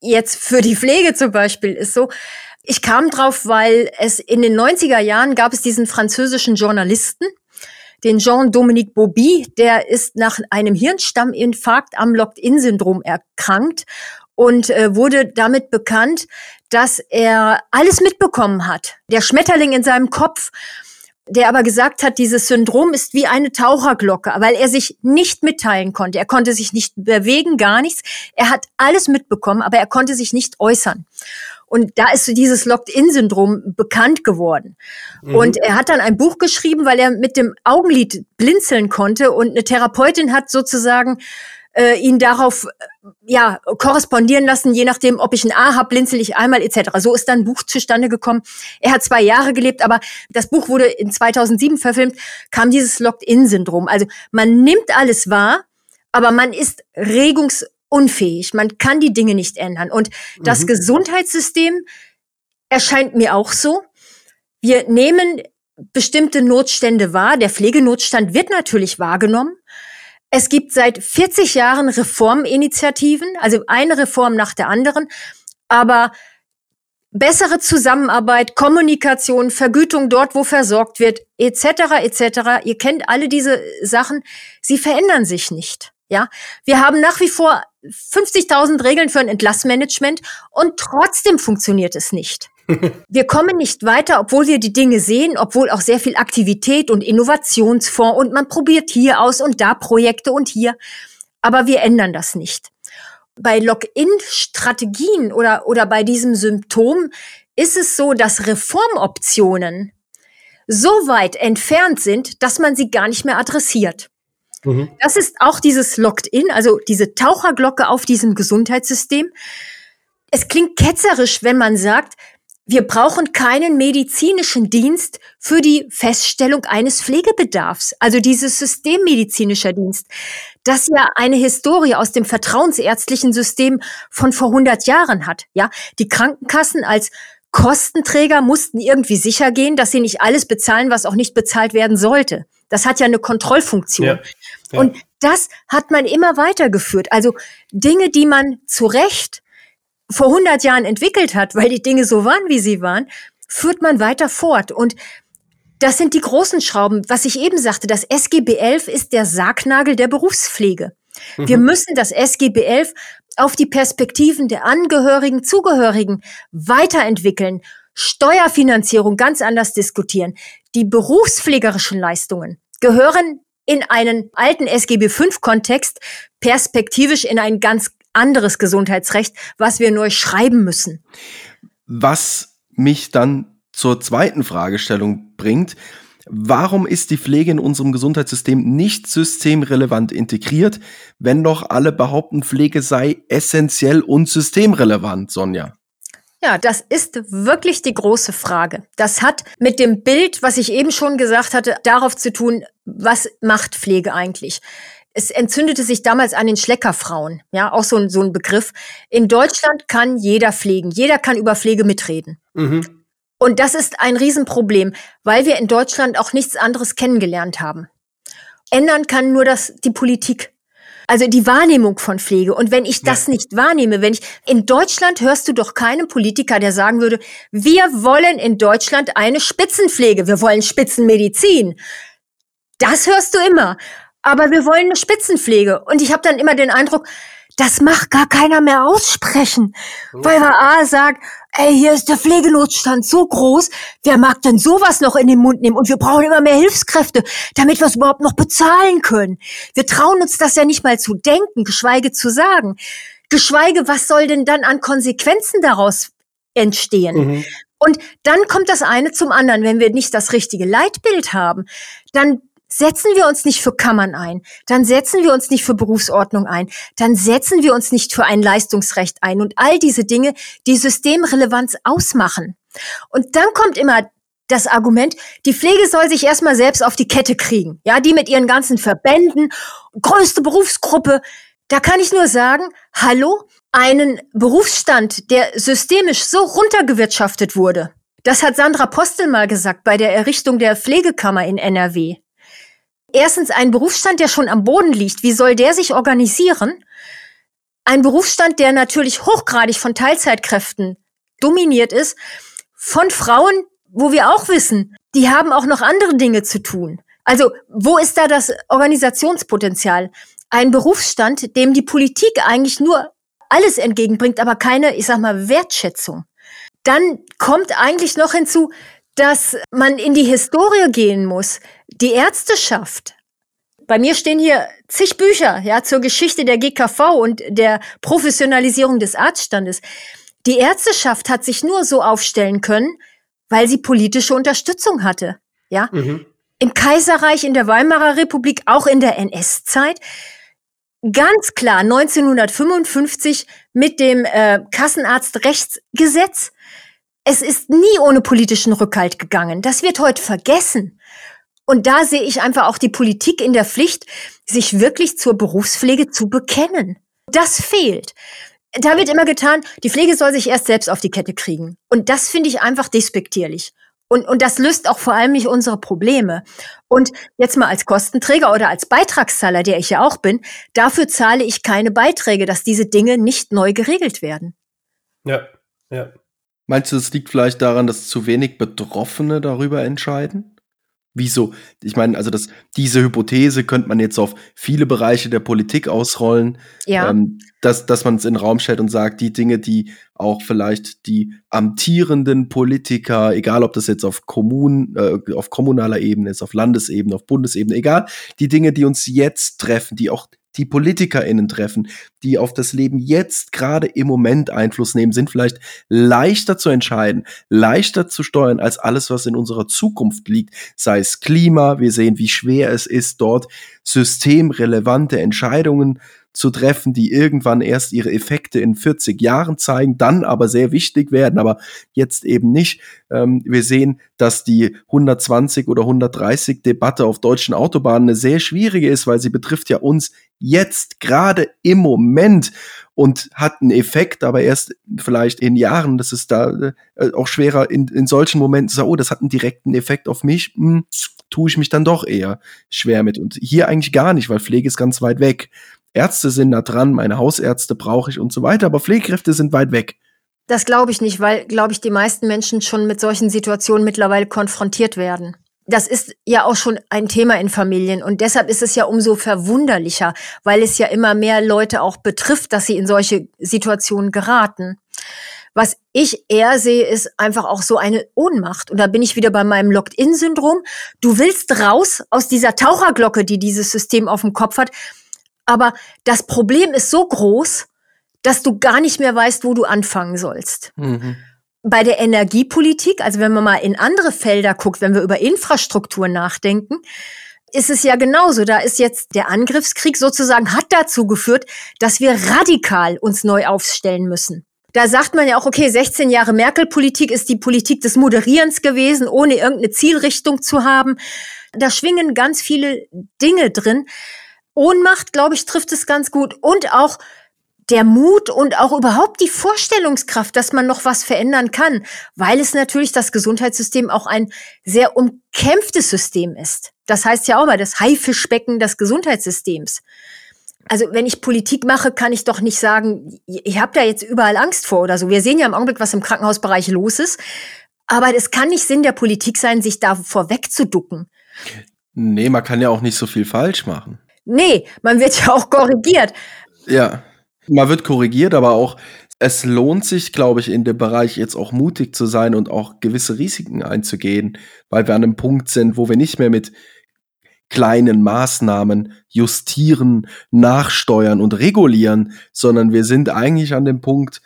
jetzt für die Pflege zum Beispiel, ist so, ich kam drauf, weil es in den 90er Jahren gab es diesen französischen Journalisten, den Jean-Dominique Bobby, der ist nach einem Hirnstamminfarkt am Locked-in-Syndrom erkrankt und äh, wurde damit bekannt, dass er alles mitbekommen hat. Der Schmetterling in seinem Kopf der aber gesagt hat, dieses Syndrom ist wie eine Taucherglocke, weil er sich nicht mitteilen konnte. Er konnte sich nicht bewegen, gar nichts. Er hat alles mitbekommen, aber er konnte sich nicht äußern. Und da ist dieses Locked-in-Syndrom bekannt geworden. Mhm. Und er hat dann ein Buch geschrieben, weil er mit dem Augenlid blinzeln konnte und eine Therapeutin hat sozusagen äh, ihn darauf äh, ja korrespondieren lassen, je nachdem, ob ich ein A habe, blinzel ich einmal etc. So ist dann ein Buch zustande gekommen. Er hat zwei Jahre gelebt, aber das Buch wurde in 2007 verfilmt, kam dieses Locked-in-Syndrom. Also man nimmt alles wahr, aber man ist regungsunfähig. Man kann die Dinge nicht ändern. Und das mhm. Gesundheitssystem erscheint mir auch so. Wir nehmen bestimmte Notstände wahr. Der Pflegenotstand wird natürlich wahrgenommen. Es gibt seit 40 Jahren Reforminitiativen, also eine Reform nach der anderen, aber bessere Zusammenarbeit, Kommunikation, Vergütung dort, wo versorgt wird, etc. etc. Ihr kennt alle diese Sachen, sie verändern sich nicht. Ja, wir haben nach wie vor 50.000 Regeln für ein Entlassmanagement und trotzdem funktioniert es nicht. Wir kommen nicht weiter, obwohl wir die Dinge sehen, obwohl auch sehr viel Aktivität und Innovationsfonds und man probiert hier aus und da Projekte und hier. Aber wir ändern das nicht. Bei Login-Strategien oder, oder bei diesem Symptom ist es so, dass Reformoptionen so weit entfernt sind, dass man sie gar nicht mehr adressiert. Mhm. Das ist auch dieses Locked-in, also diese Taucherglocke auf diesem Gesundheitssystem. Es klingt ketzerisch, wenn man sagt, wir brauchen keinen medizinischen Dienst für die Feststellung eines Pflegebedarfs. Also dieses systemmedizinischer Dienst, das ja eine Historie aus dem vertrauensärztlichen System von vor 100 Jahren hat. Ja, die Krankenkassen als Kostenträger mussten irgendwie sicher gehen, dass sie nicht alles bezahlen, was auch nicht bezahlt werden sollte. Das hat ja eine Kontrollfunktion. Ja, ja. Und das hat man immer weitergeführt. Also Dinge, die man zu Recht vor 100 Jahren entwickelt hat, weil die Dinge so waren, wie sie waren, führt man weiter fort. Und das sind die großen Schrauben. Was ich eben sagte, das SGB 11 ist der Sargnagel der Berufspflege. Mhm. Wir müssen das SGB 11 auf die Perspektiven der Angehörigen, Zugehörigen weiterentwickeln, Steuerfinanzierung ganz anders diskutieren. Die berufspflegerischen Leistungen gehören in einen alten SGB V-Kontext perspektivisch in ein ganz anderes Gesundheitsrecht, was wir neu schreiben müssen.
Was mich dann zur zweiten Fragestellung bringt, Warum ist die Pflege in unserem Gesundheitssystem nicht systemrelevant integriert, wenn doch alle behaupten, Pflege sei essentiell und systemrelevant, Sonja?
Ja, das ist wirklich die große Frage. Das hat mit dem Bild, was ich eben schon gesagt hatte, darauf zu tun, was macht Pflege eigentlich? Es entzündete sich damals an den Schleckerfrauen, ja, auch so ein, so ein Begriff. In Deutschland kann jeder pflegen, jeder kann über Pflege mitreden. Mhm. Und das ist ein Riesenproblem, weil wir in Deutschland auch nichts anderes kennengelernt haben. Ändern kann nur das, die Politik. Also die Wahrnehmung von Pflege. Und wenn ich das ja. nicht wahrnehme, wenn ich, in Deutschland hörst du doch keinen Politiker, der sagen würde, wir wollen in Deutschland eine Spitzenpflege, wir wollen Spitzenmedizin. Das hörst du immer. Aber wir wollen eine Spitzenpflege. Und ich habe dann immer den Eindruck, das macht gar keiner mehr aussprechen. Mhm. Weil wir A sagt, ey, hier ist der Pflegenotstand so groß, wer mag denn sowas noch in den Mund nehmen? Und wir brauchen immer mehr Hilfskräfte, damit wir es überhaupt noch bezahlen können. Wir trauen uns das ja nicht mal zu denken, geschweige zu sagen. Geschweige, was soll denn dann an Konsequenzen daraus entstehen? Mhm. Und dann kommt das eine zum anderen. Wenn wir nicht das richtige Leitbild haben, dann setzen wir uns nicht für Kammern ein, dann setzen wir uns nicht für Berufsordnung ein, dann setzen wir uns nicht für ein Leistungsrecht ein und all diese Dinge, die Systemrelevanz ausmachen. Und dann kommt immer das Argument, die Pflege soll sich erstmal selbst auf die Kette kriegen. Ja, die mit ihren ganzen Verbänden, größte Berufsgruppe. Da kann ich nur sagen, hallo, einen Berufsstand, der systemisch so runtergewirtschaftet wurde. Das hat Sandra Postel mal gesagt bei der Errichtung der Pflegekammer in NRW. Erstens ein Berufsstand, der schon am Boden liegt. Wie soll der sich organisieren? Ein Berufsstand, der natürlich hochgradig von Teilzeitkräften dominiert ist, von Frauen, wo wir auch wissen, die haben auch noch andere Dinge zu tun. Also wo ist da das Organisationspotenzial? Ein Berufsstand, dem die Politik eigentlich nur alles entgegenbringt, aber keine, ich sag mal, Wertschätzung. Dann kommt eigentlich noch hinzu, dass man in die Historie gehen muss. Die Ärzteschaft. Bei mir stehen hier zig Bücher, ja, zur Geschichte der GKV und der Professionalisierung des Arztstandes. Die Ärzteschaft hat sich nur so aufstellen können, weil sie politische Unterstützung hatte, ja. Mhm. Im Kaiserreich, in der Weimarer Republik, auch in der NS-Zeit. Ganz klar 1955 mit dem äh, Kassenarztrechtsgesetz es ist nie ohne politischen Rückhalt gegangen. Das wird heute vergessen. Und da sehe ich einfach auch die Politik in der Pflicht, sich wirklich zur Berufspflege zu bekennen. Das fehlt. Da wird immer getan, die Pflege soll sich erst selbst auf die Kette kriegen. Und das finde ich einfach despektierlich. Und, und das löst auch vor allem nicht unsere Probleme. Und jetzt mal als Kostenträger oder als Beitragszahler, der ich ja auch bin, dafür zahle ich keine Beiträge, dass diese Dinge nicht neu geregelt werden.
Ja, ja.
Meinst du, es liegt vielleicht daran, dass zu wenig Betroffene darüber entscheiden? Wieso? Ich meine, also das, diese Hypothese könnte man jetzt auf viele Bereiche der Politik ausrollen, ja. ähm, dass, dass man es in den Raum stellt und sagt, die Dinge, die auch vielleicht die amtierenden Politiker, egal ob das jetzt auf Kommun, äh, auf kommunaler Ebene ist, auf Landesebene, auf Bundesebene, egal, die Dinge, die uns jetzt treffen, die auch die PolitikerInnen treffen, die auf das Leben jetzt gerade im Moment Einfluss nehmen, sind vielleicht leichter zu entscheiden, leichter zu steuern als alles, was in unserer Zukunft liegt, sei es Klima, wir sehen, wie schwer es ist, dort systemrelevante Entscheidungen zu treffen, die irgendwann erst ihre Effekte in 40 Jahren zeigen, dann aber sehr wichtig werden, aber jetzt eben nicht. Ähm, wir sehen, dass die 120 oder 130 Debatte auf deutschen Autobahnen eine sehr schwierige ist, weil sie betrifft ja uns jetzt gerade im Moment und hat einen Effekt, aber erst vielleicht in Jahren. Das ist da äh, auch schwerer in, in solchen Momenten zu sagen, oh, das hat einen direkten Effekt auf mich. Hm, tue ich mich dann doch eher schwer mit. Und hier eigentlich gar nicht, weil Pflege ist ganz weit weg. Ärzte sind da dran, meine Hausärzte brauche ich und so weiter, aber Pflegekräfte sind weit weg.
Das glaube ich nicht, weil, glaube ich, die meisten Menschen schon mit solchen Situationen mittlerweile konfrontiert werden. Das ist ja auch schon ein Thema in Familien und deshalb ist es ja umso verwunderlicher, weil es ja immer mehr Leute auch betrifft, dass sie in solche Situationen geraten. Was ich eher sehe, ist einfach auch so eine Ohnmacht. Und da bin ich wieder bei meinem Locked-in-Syndrom. Du willst raus aus dieser Taucherglocke, die dieses System auf dem Kopf hat. Aber das Problem ist so groß, dass du gar nicht mehr weißt, wo du anfangen sollst. Mhm. Bei der Energiepolitik, also wenn man mal in andere Felder guckt, wenn wir über Infrastruktur nachdenken, ist es ja genauso. Da ist jetzt der Angriffskrieg sozusagen hat dazu geführt, dass wir radikal uns neu aufstellen müssen. Da sagt man ja auch, okay, 16 Jahre Merkel-Politik ist die Politik des Moderierens gewesen, ohne irgendeine Zielrichtung zu haben. Da schwingen ganz viele Dinge drin. Ohnmacht, glaube ich, trifft es ganz gut. Und auch der Mut und auch überhaupt die Vorstellungskraft, dass man noch was verändern kann, weil es natürlich das Gesundheitssystem auch ein sehr umkämpftes System ist. Das heißt ja auch mal das Haifischbecken des Gesundheitssystems also wenn ich Politik mache, kann ich doch nicht sagen, ich habe da jetzt überall Angst vor oder so. Wir sehen ja im Augenblick, was im Krankenhausbereich los ist. Aber es kann nicht Sinn der Politik sein, sich da vorwegzuducken.
Nee, man kann ja auch nicht so viel falsch machen.
Nee, man wird ja auch korrigiert.
Ja, man wird korrigiert, aber auch es lohnt sich, glaube ich, in dem Bereich jetzt auch mutig zu sein und auch gewisse Risiken einzugehen, weil wir an einem Punkt sind, wo wir nicht mehr mit kleinen Maßnahmen justieren, nachsteuern und regulieren, sondern wir sind eigentlich an dem Punkt,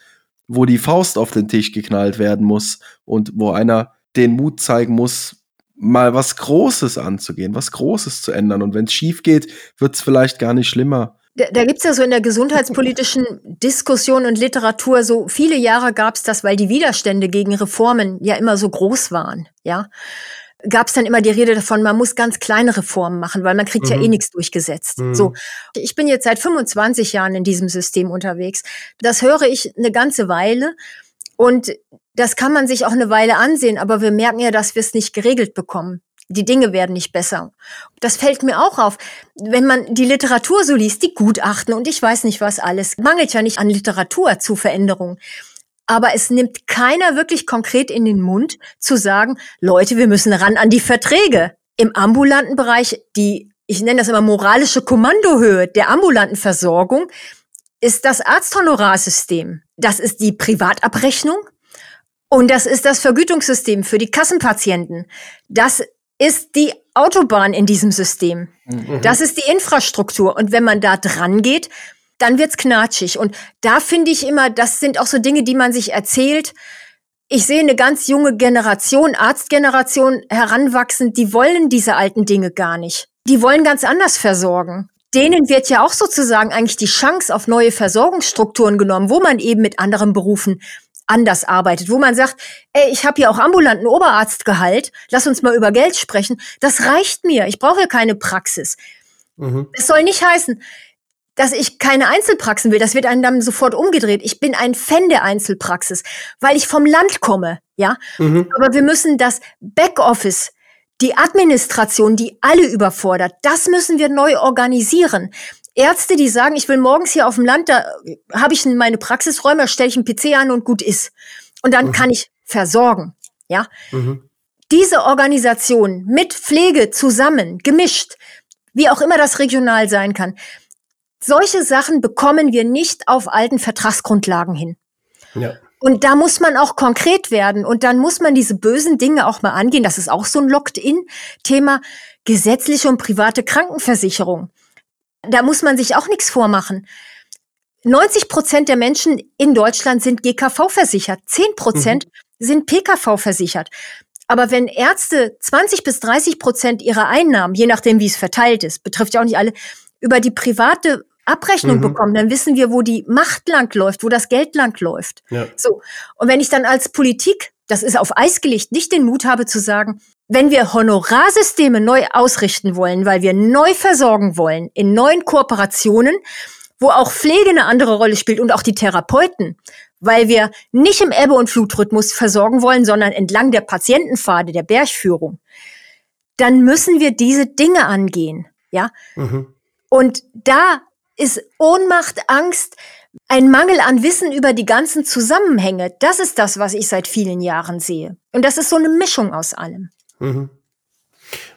wo die Faust auf den Tisch geknallt werden muss und wo einer den Mut zeigen muss, mal was Großes anzugehen, was Großes zu ändern. Und wenn es schief geht, wird es vielleicht gar nicht schlimmer.
Da, da gibt es ja so in der gesundheitspolitischen Diskussion und Literatur so viele Jahre gab es das, weil die Widerstände gegen Reformen ja immer so groß waren, ja gab es dann immer die Rede davon, man muss ganz kleine Reformen machen, weil man kriegt mhm. ja eh nichts durchgesetzt. Mhm. So, ich bin jetzt seit 25 Jahren in diesem System unterwegs. Das höre ich eine ganze Weile und das kann man sich auch eine Weile ansehen, aber wir merken ja, dass wir es nicht geregelt bekommen. Die Dinge werden nicht besser. Das fällt mir auch auf. Wenn man die Literatur so liest, die Gutachten und ich weiß nicht was alles, mangelt ja nicht an Literatur zu Veränderungen aber es nimmt keiner wirklich konkret in den Mund zu sagen, Leute, wir müssen ran an die Verträge. Im ambulanten Bereich, die, ich nenne das immer moralische Kommandohöhe der ambulanten Versorgung, ist das Arzthonorarsystem. Das ist die Privatabrechnung und das ist das Vergütungssystem für die Kassenpatienten. Das ist die Autobahn in diesem System. Mhm. Das ist die Infrastruktur. Und wenn man da dran geht, dann wird's knatschig. Und da finde ich immer, das sind auch so Dinge, die man sich erzählt. Ich sehe eine ganz junge Generation, Arztgeneration heranwachsen, die wollen diese alten Dinge gar nicht. Die wollen ganz anders versorgen. Denen wird ja auch sozusagen eigentlich die Chance auf neue Versorgungsstrukturen genommen, wo man eben mit anderen Berufen anders arbeitet, wo man sagt, ey, ich habe ja auch ambulanten Oberarztgehalt, lass uns mal über Geld sprechen. Das reicht mir. Ich brauche ja keine Praxis. Mhm. Das soll nicht heißen, dass ich keine Einzelpraxen will. Das wird einem dann sofort umgedreht. Ich bin ein Fan der Einzelpraxis, weil ich vom Land komme, ja. Mhm. Aber wir müssen das Backoffice, die Administration, die alle überfordert, das müssen wir neu organisieren. Ärzte, die sagen, ich will morgens hier auf dem Land, da habe ich meine Praxisräume, stelle ich einen PC an und gut ist. Und dann mhm. kann ich versorgen, ja. Mhm. Diese Organisation mit Pflege zusammen, gemischt, wie auch immer das regional sein kann, solche Sachen bekommen wir nicht auf alten Vertragsgrundlagen hin. Ja. Und da muss man auch konkret werden und dann muss man diese bösen Dinge auch mal angehen. Das ist auch so ein Locked-in-Thema. Gesetzliche und private Krankenversicherung. Da muss man sich auch nichts vormachen. 90 Prozent der Menschen in Deutschland sind GKV versichert. 10 Prozent mhm. sind PKV versichert. Aber wenn Ärzte 20 bis 30 Prozent ihrer Einnahmen, je nachdem wie es verteilt ist, betrifft ja auch nicht alle, über die private Abrechnung mhm. bekommen, dann wissen wir, wo die Macht lang läuft, wo das Geld lang läuft. Ja. So. Und wenn ich dann als Politik, das ist auf Eis gelegt, nicht den Mut habe zu sagen, wenn wir Honorarsysteme neu ausrichten wollen, weil wir neu versorgen wollen, in neuen Kooperationen, wo auch Pflege eine andere Rolle spielt und auch die Therapeuten, weil wir nicht im Ebbe- und Flutrhythmus versorgen wollen, sondern entlang der Patientenpfade, der Bergführung, dann müssen wir diese Dinge angehen. Ja. Mhm. Und da ist Ohnmacht, Angst, ein Mangel an Wissen über die ganzen Zusammenhänge. Das ist das, was ich seit vielen Jahren sehe. Und das ist so eine Mischung aus allem. Mhm.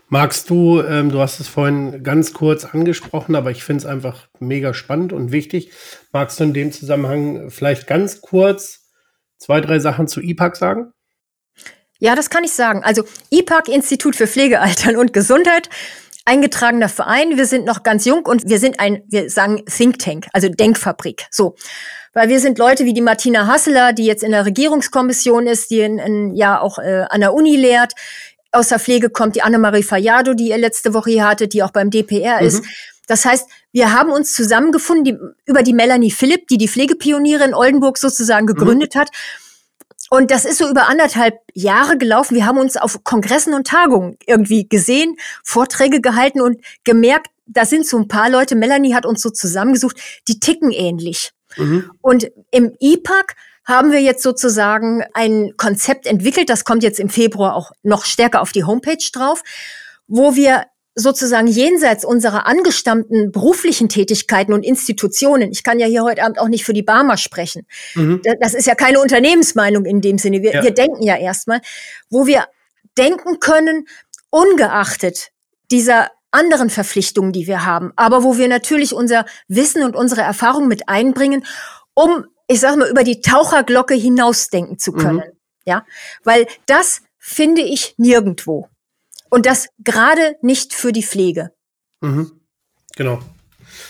Magst du, ähm, du hast es vorhin ganz kurz angesprochen, aber ich finde es einfach mega spannend und wichtig. Magst du in dem Zusammenhang vielleicht ganz kurz zwei, drei Sachen zu IPAC sagen?
Ja, das kann ich sagen. Also IPAC, Institut für Pflegealtern und Gesundheit, eingetragener Verein. Wir sind noch ganz jung und wir sind ein, wir sagen Think Tank, also Denkfabrik. So. Weil wir sind Leute wie die Martina Hasseler, die jetzt in der Regierungskommission ist, die in, in, ja auch äh, an der Uni lehrt. Aus der Pflege kommt die Annemarie Fayado, die ihr letzte Woche hier hatte, die auch beim DPR mhm. ist. Das heißt, wir haben uns zusammengefunden die, über die Melanie Philipp, die die Pflegepioniere in Oldenburg sozusagen gegründet mhm. hat. Und das ist so über anderthalb Jahre gelaufen. Wir haben uns auf Kongressen und Tagungen irgendwie gesehen, Vorträge gehalten und gemerkt, da sind so ein paar Leute, Melanie hat uns so zusammengesucht, die ticken ähnlich. Mhm. Und im IPAC haben wir jetzt sozusagen ein Konzept entwickelt, das kommt jetzt im Februar auch noch stärker auf die Homepage drauf, wo wir sozusagen jenseits unserer angestammten beruflichen Tätigkeiten und Institutionen, ich kann ja hier heute Abend auch nicht für die Barmer sprechen, mhm. das ist ja keine Unternehmensmeinung in dem Sinne, wir, ja. wir denken ja erstmal, wo wir denken können, ungeachtet dieser anderen Verpflichtungen, die wir haben, aber wo wir natürlich unser Wissen und unsere Erfahrung mit einbringen, um, ich sag mal, über die Taucherglocke hinausdenken zu können. Mhm. Ja, weil das finde ich nirgendwo. Und das gerade nicht für die Pflege.
Mhm. Genau.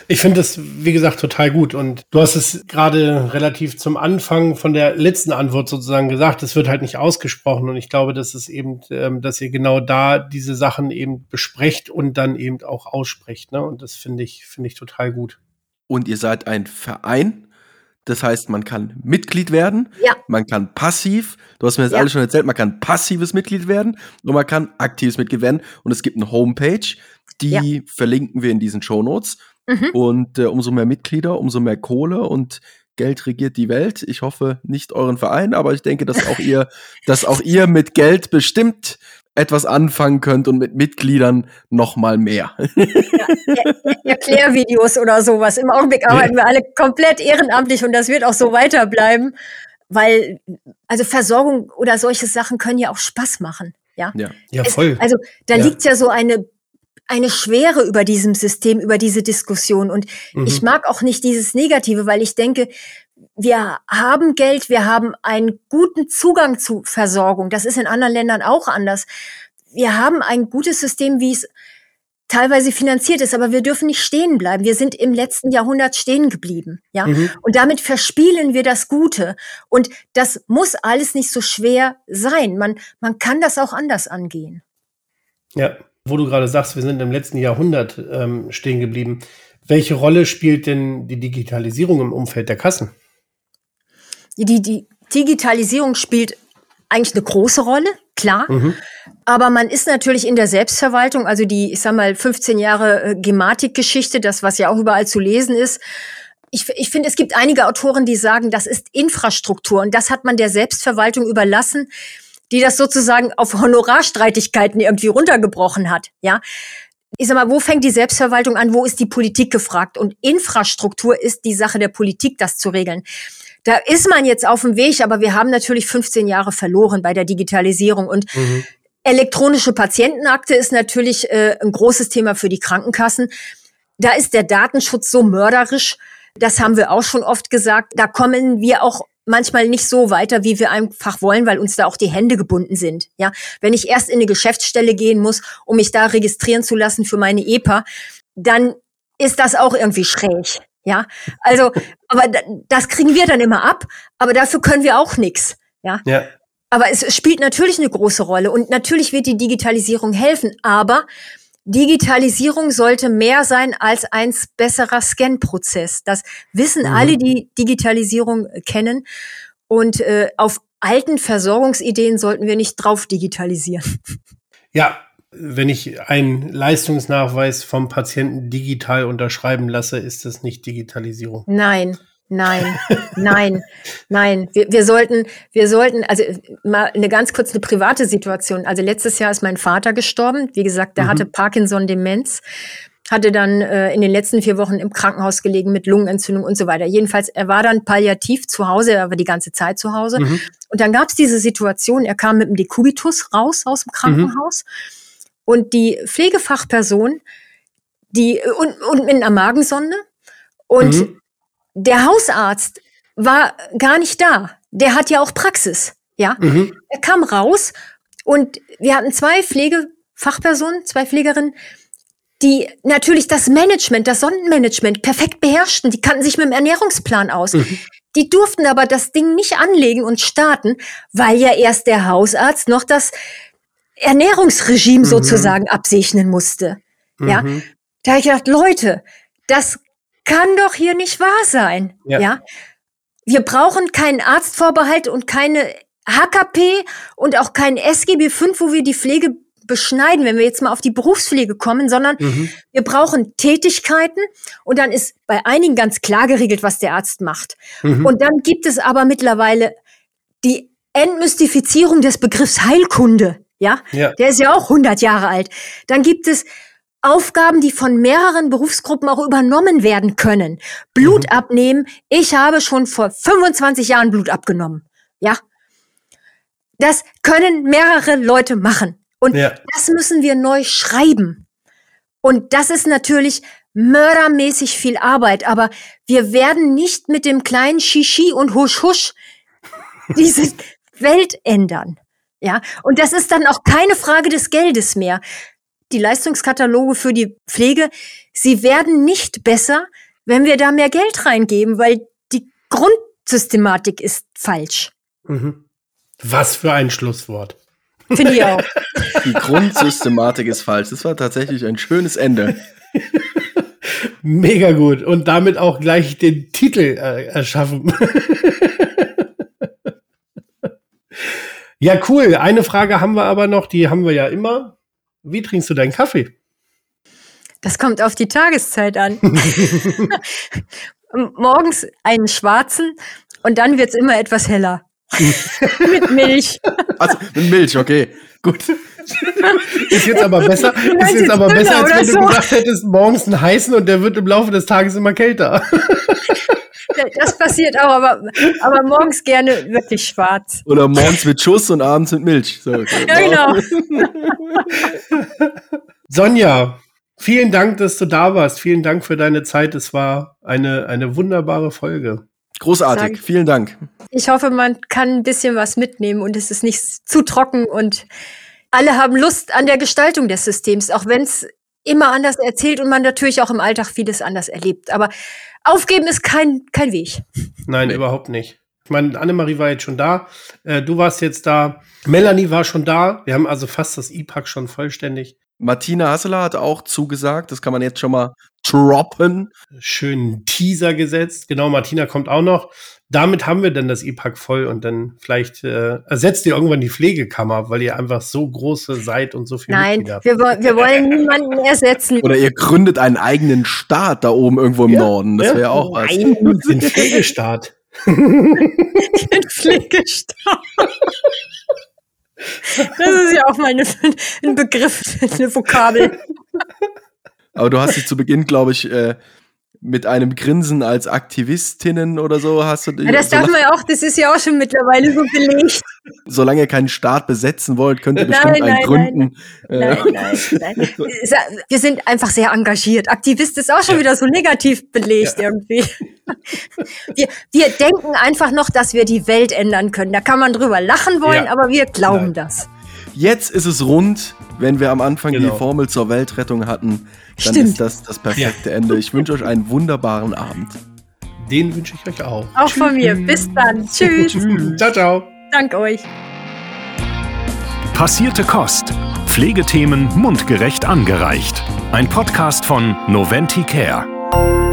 Ich finde das, wie gesagt, total gut. Und du hast es gerade relativ zum Anfang von der letzten Antwort sozusagen gesagt, es wird halt nicht ausgesprochen. Und ich glaube, dass es eben, ähm, dass ihr genau da diese Sachen eben besprecht und dann eben auch aussprecht. Ne? Und das finde ich, finde ich total gut.
Und ihr seid ein Verein, das heißt, man kann Mitglied werden,
ja.
man kann passiv, du hast mir das ja. alles schon erzählt, man kann passives Mitglied werden und man kann aktives Mitglied werden. Und es gibt eine Homepage, die ja. verlinken wir in diesen Show Notes. Mhm. Und äh, umso mehr Mitglieder, umso mehr Kohle und Geld regiert die Welt. Ich hoffe nicht euren Verein, aber ich denke, dass auch ihr, dass auch ihr mit Geld bestimmt etwas anfangen könnt und mit Mitgliedern noch mal mehr.
Ja, Erklärvideos oder sowas. Im Augenblick arbeiten wir alle komplett ehrenamtlich und das wird auch so weiterbleiben, weil also Versorgung oder solche Sachen können ja auch Spaß machen. Ja,
ja, ja voll.
Es, also da ja. liegt ja so eine eine Schwere über diesem System, über diese Diskussion. Und mhm. ich mag auch nicht dieses Negative, weil ich denke, wir haben Geld, wir haben einen guten Zugang zu Versorgung. Das ist in anderen Ländern auch anders. Wir haben ein gutes System, wie es teilweise finanziert ist, aber wir dürfen nicht stehen bleiben. Wir sind im letzten Jahrhundert stehen geblieben, ja. Mhm. Und damit verspielen wir das Gute. Und das muss alles nicht so schwer sein. Man, man kann das auch anders angehen.
Ja, wo du gerade sagst, wir sind im letzten Jahrhundert ähm, stehen geblieben. Welche Rolle spielt denn die Digitalisierung im Umfeld der Kassen?
Die, die Digitalisierung spielt eigentlich eine große Rolle, klar. Mhm. Aber man ist natürlich in der Selbstverwaltung, also die, ich sag mal, 15 Jahre äh, Gematik-Geschichte, das, was ja auch überall zu lesen ist. Ich, ich finde, es gibt einige Autoren, die sagen, das ist Infrastruktur und das hat man der Selbstverwaltung überlassen, die das sozusagen auf Honorarstreitigkeiten irgendwie runtergebrochen hat, ja. Ich sag mal, wo fängt die Selbstverwaltung an? Wo ist die Politik gefragt? Und Infrastruktur ist die Sache der Politik, das zu regeln. Da ist man jetzt auf dem Weg, aber wir haben natürlich 15 Jahre verloren bei der Digitalisierung und mhm. elektronische Patientenakte ist natürlich äh, ein großes Thema für die Krankenkassen. Da ist der Datenschutz so mörderisch. Das haben wir auch schon oft gesagt. Da kommen wir auch manchmal nicht so weiter, wie wir einfach wollen, weil uns da auch die Hände gebunden sind. Ja, wenn ich erst in eine Geschäftsstelle gehen muss, um mich da registrieren zu lassen für meine EPA, dann ist das auch irgendwie schräg. Ja, also, aber das kriegen wir dann immer ab, aber dafür können wir auch nichts. Ja. ja. Aber es spielt natürlich eine große Rolle und natürlich wird die Digitalisierung helfen, aber Digitalisierung sollte mehr sein als ein besserer Scan-Prozess. Das wissen mhm. alle, die Digitalisierung kennen. Und äh, auf alten Versorgungsideen sollten wir nicht drauf digitalisieren.
Ja, wenn ich einen Leistungsnachweis vom Patienten digital unterschreiben lasse, ist das nicht Digitalisierung.
Nein. Nein, nein, nein. Wir, wir sollten, wir sollten, also mal eine ganz kurz eine private Situation. Also letztes Jahr ist mein Vater gestorben. Wie gesagt, der mhm. hatte Parkinson-Demenz, hatte dann äh, in den letzten vier Wochen im Krankenhaus gelegen mit Lungenentzündung und so weiter. Jedenfalls, er war dann palliativ zu Hause, er war die ganze Zeit zu Hause. Mhm. Und dann gab es diese Situation, er kam mit dem Dekubitus raus aus dem Krankenhaus mhm. Und die Pflegefachperson, die und, und mit einer Magensonde und mhm der Hausarzt war gar nicht da. Der hat ja auch Praxis. Ja, mhm. er kam raus und wir hatten zwei Pflegefachpersonen, zwei Pflegerinnen, die natürlich das Management, das Sonnenmanagement perfekt beherrschten. Die kannten sich mit dem Ernährungsplan aus. Mhm. Die durften aber das Ding nicht anlegen und starten, weil ja erst der Hausarzt noch das Ernährungsregime mhm. sozusagen absegnen musste. Ja, mhm. da habe ich gedacht, Leute, das kann doch hier nicht wahr sein. Ja. ja? Wir brauchen keinen Arztvorbehalt und keine HKP und auch kein SGB 5, wo wir die Pflege beschneiden, wenn wir jetzt mal auf die Berufspflege kommen, sondern mhm. wir brauchen Tätigkeiten und dann ist bei einigen ganz klar geregelt, was der Arzt macht. Mhm. Und dann gibt es aber mittlerweile die Entmystifizierung des Begriffs Heilkunde. Ja? ja, der ist ja auch 100 Jahre alt. Dann gibt es Aufgaben, die von mehreren Berufsgruppen auch übernommen werden können. Blut mhm. abnehmen. Ich habe schon vor 25 Jahren Blut abgenommen. Ja. Das können mehrere Leute machen. Und ja. das müssen wir neu schreiben. Und das ist natürlich mördermäßig viel Arbeit, aber wir werden nicht mit dem kleinen Shishi und Husch Husch diese Welt ändern. Ja, und das ist dann auch keine Frage des Geldes mehr die Leistungskataloge für die Pflege, sie werden nicht besser, wenn wir da mehr Geld reingeben, weil die Grundsystematik ist falsch.
Mhm. Was für ein Schlusswort.
Finde ich auch.
Die Grundsystematik ist falsch. Das war tatsächlich ein schönes Ende.
Mega gut. Und damit auch gleich den Titel äh, erschaffen. ja, cool. Eine Frage haben wir aber noch, die haben wir ja immer. Wie trinkst du deinen Kaffee?
Das kommt auf die Tageszeit an. Morgens einen schwarzen und dann wird es immer etwas heller. mit Milch.
Also mit Milch, okay. Gut.
Ist jetzt aber besser, ist jetzt aber besser, als wenn so. du gesagt hättest, morgens einen heißen und der wird im Laufe des Tages immer kälter.
Das passiert auch, aber, aber morgens gerne wirklich schwarz.
Oder morgens mit Schuss und abends mit Milch. So, okay.
Ja, genau.
Sonja, vielen Dank, dass du da warst. Vielen Dank für deine Zeit. Es war eine, eine wunderbare Folge.
Großartig, vielen Dank.
Ich hoffe, man kann ein bisschen was mitnehmen und es ist nicht zu trocken und alle haben Lust an der Gestaltung des Systems, auch wenn es immer anders erzählt und man natürlich auch im Alltag vieles anders erlebt. Aber aufgeben ist kein, kein Weg.
Nein, überhaupt nicht. Ich meine, Annemarie war jetzt schon da. Äh, du warst jetzt da. Melanie war schon da. Wir haben also fast das E-Pack schon vollständig.
Martina Hasseler hat auch zugesagt. Das kann man jetzt schon mal droppen.
Schönen Teaser gesetzt. Genau, Martina kommt auch noch damit haben wir dann das E-Pack voll und dann vielleicht äh, ersetzt ihr irgendwann die Pflegekammer, weil ihr einfach so große seid und so viel
Nein, wir, wir wollen niemanden ersetzen.
Oder ihr gründet einen eigenen Staat da oben irgendwo im ja, Norden. Das wäre ja auch was.
Nein, den Pflegestaat.
den Pflegestaat. Das ist ja auch mal eine, ein Begriff, eine Vokabel.
Aber du hast dich zu Beginn, glaube ich, äh, mit einem Grinsen als Aktivistinnen oder so hast du.
Ja, das darf man ja auch, das ist ja auch schon mittlerweile so belegt.
Solange ihr keinen Staat besetzen wollt, könnt ihr bestimmt nein, einen nein, gründen.
Nein, nein, nein, Wir sind einfach sehr engagiert. Aktivist ist auch schon wieder so negativ belegt ja. irgendwie. Wir, wir denken einfach noch, dass wir die Welt ändern können. Da kann man drüber lachen wollen, ja. aber wir glauben das.
Jetzt ist es rund, wenn wir am Anfang genau. die Formel zur Weltrettung hatten dann Stimmt. ist das das perfekte ja. Ende. Ich wünsche euch einen wunderbaren Abend.
Den wünsche ich euch auch.
Auch Tschüss. von mir. Bis dann. Tschüss.
Tschüss. Ciao, ciao.
Dank euch.
Passierte Kost. Pflegethemen mundgerecht angereicht. Ein Podcast von Noventi Care.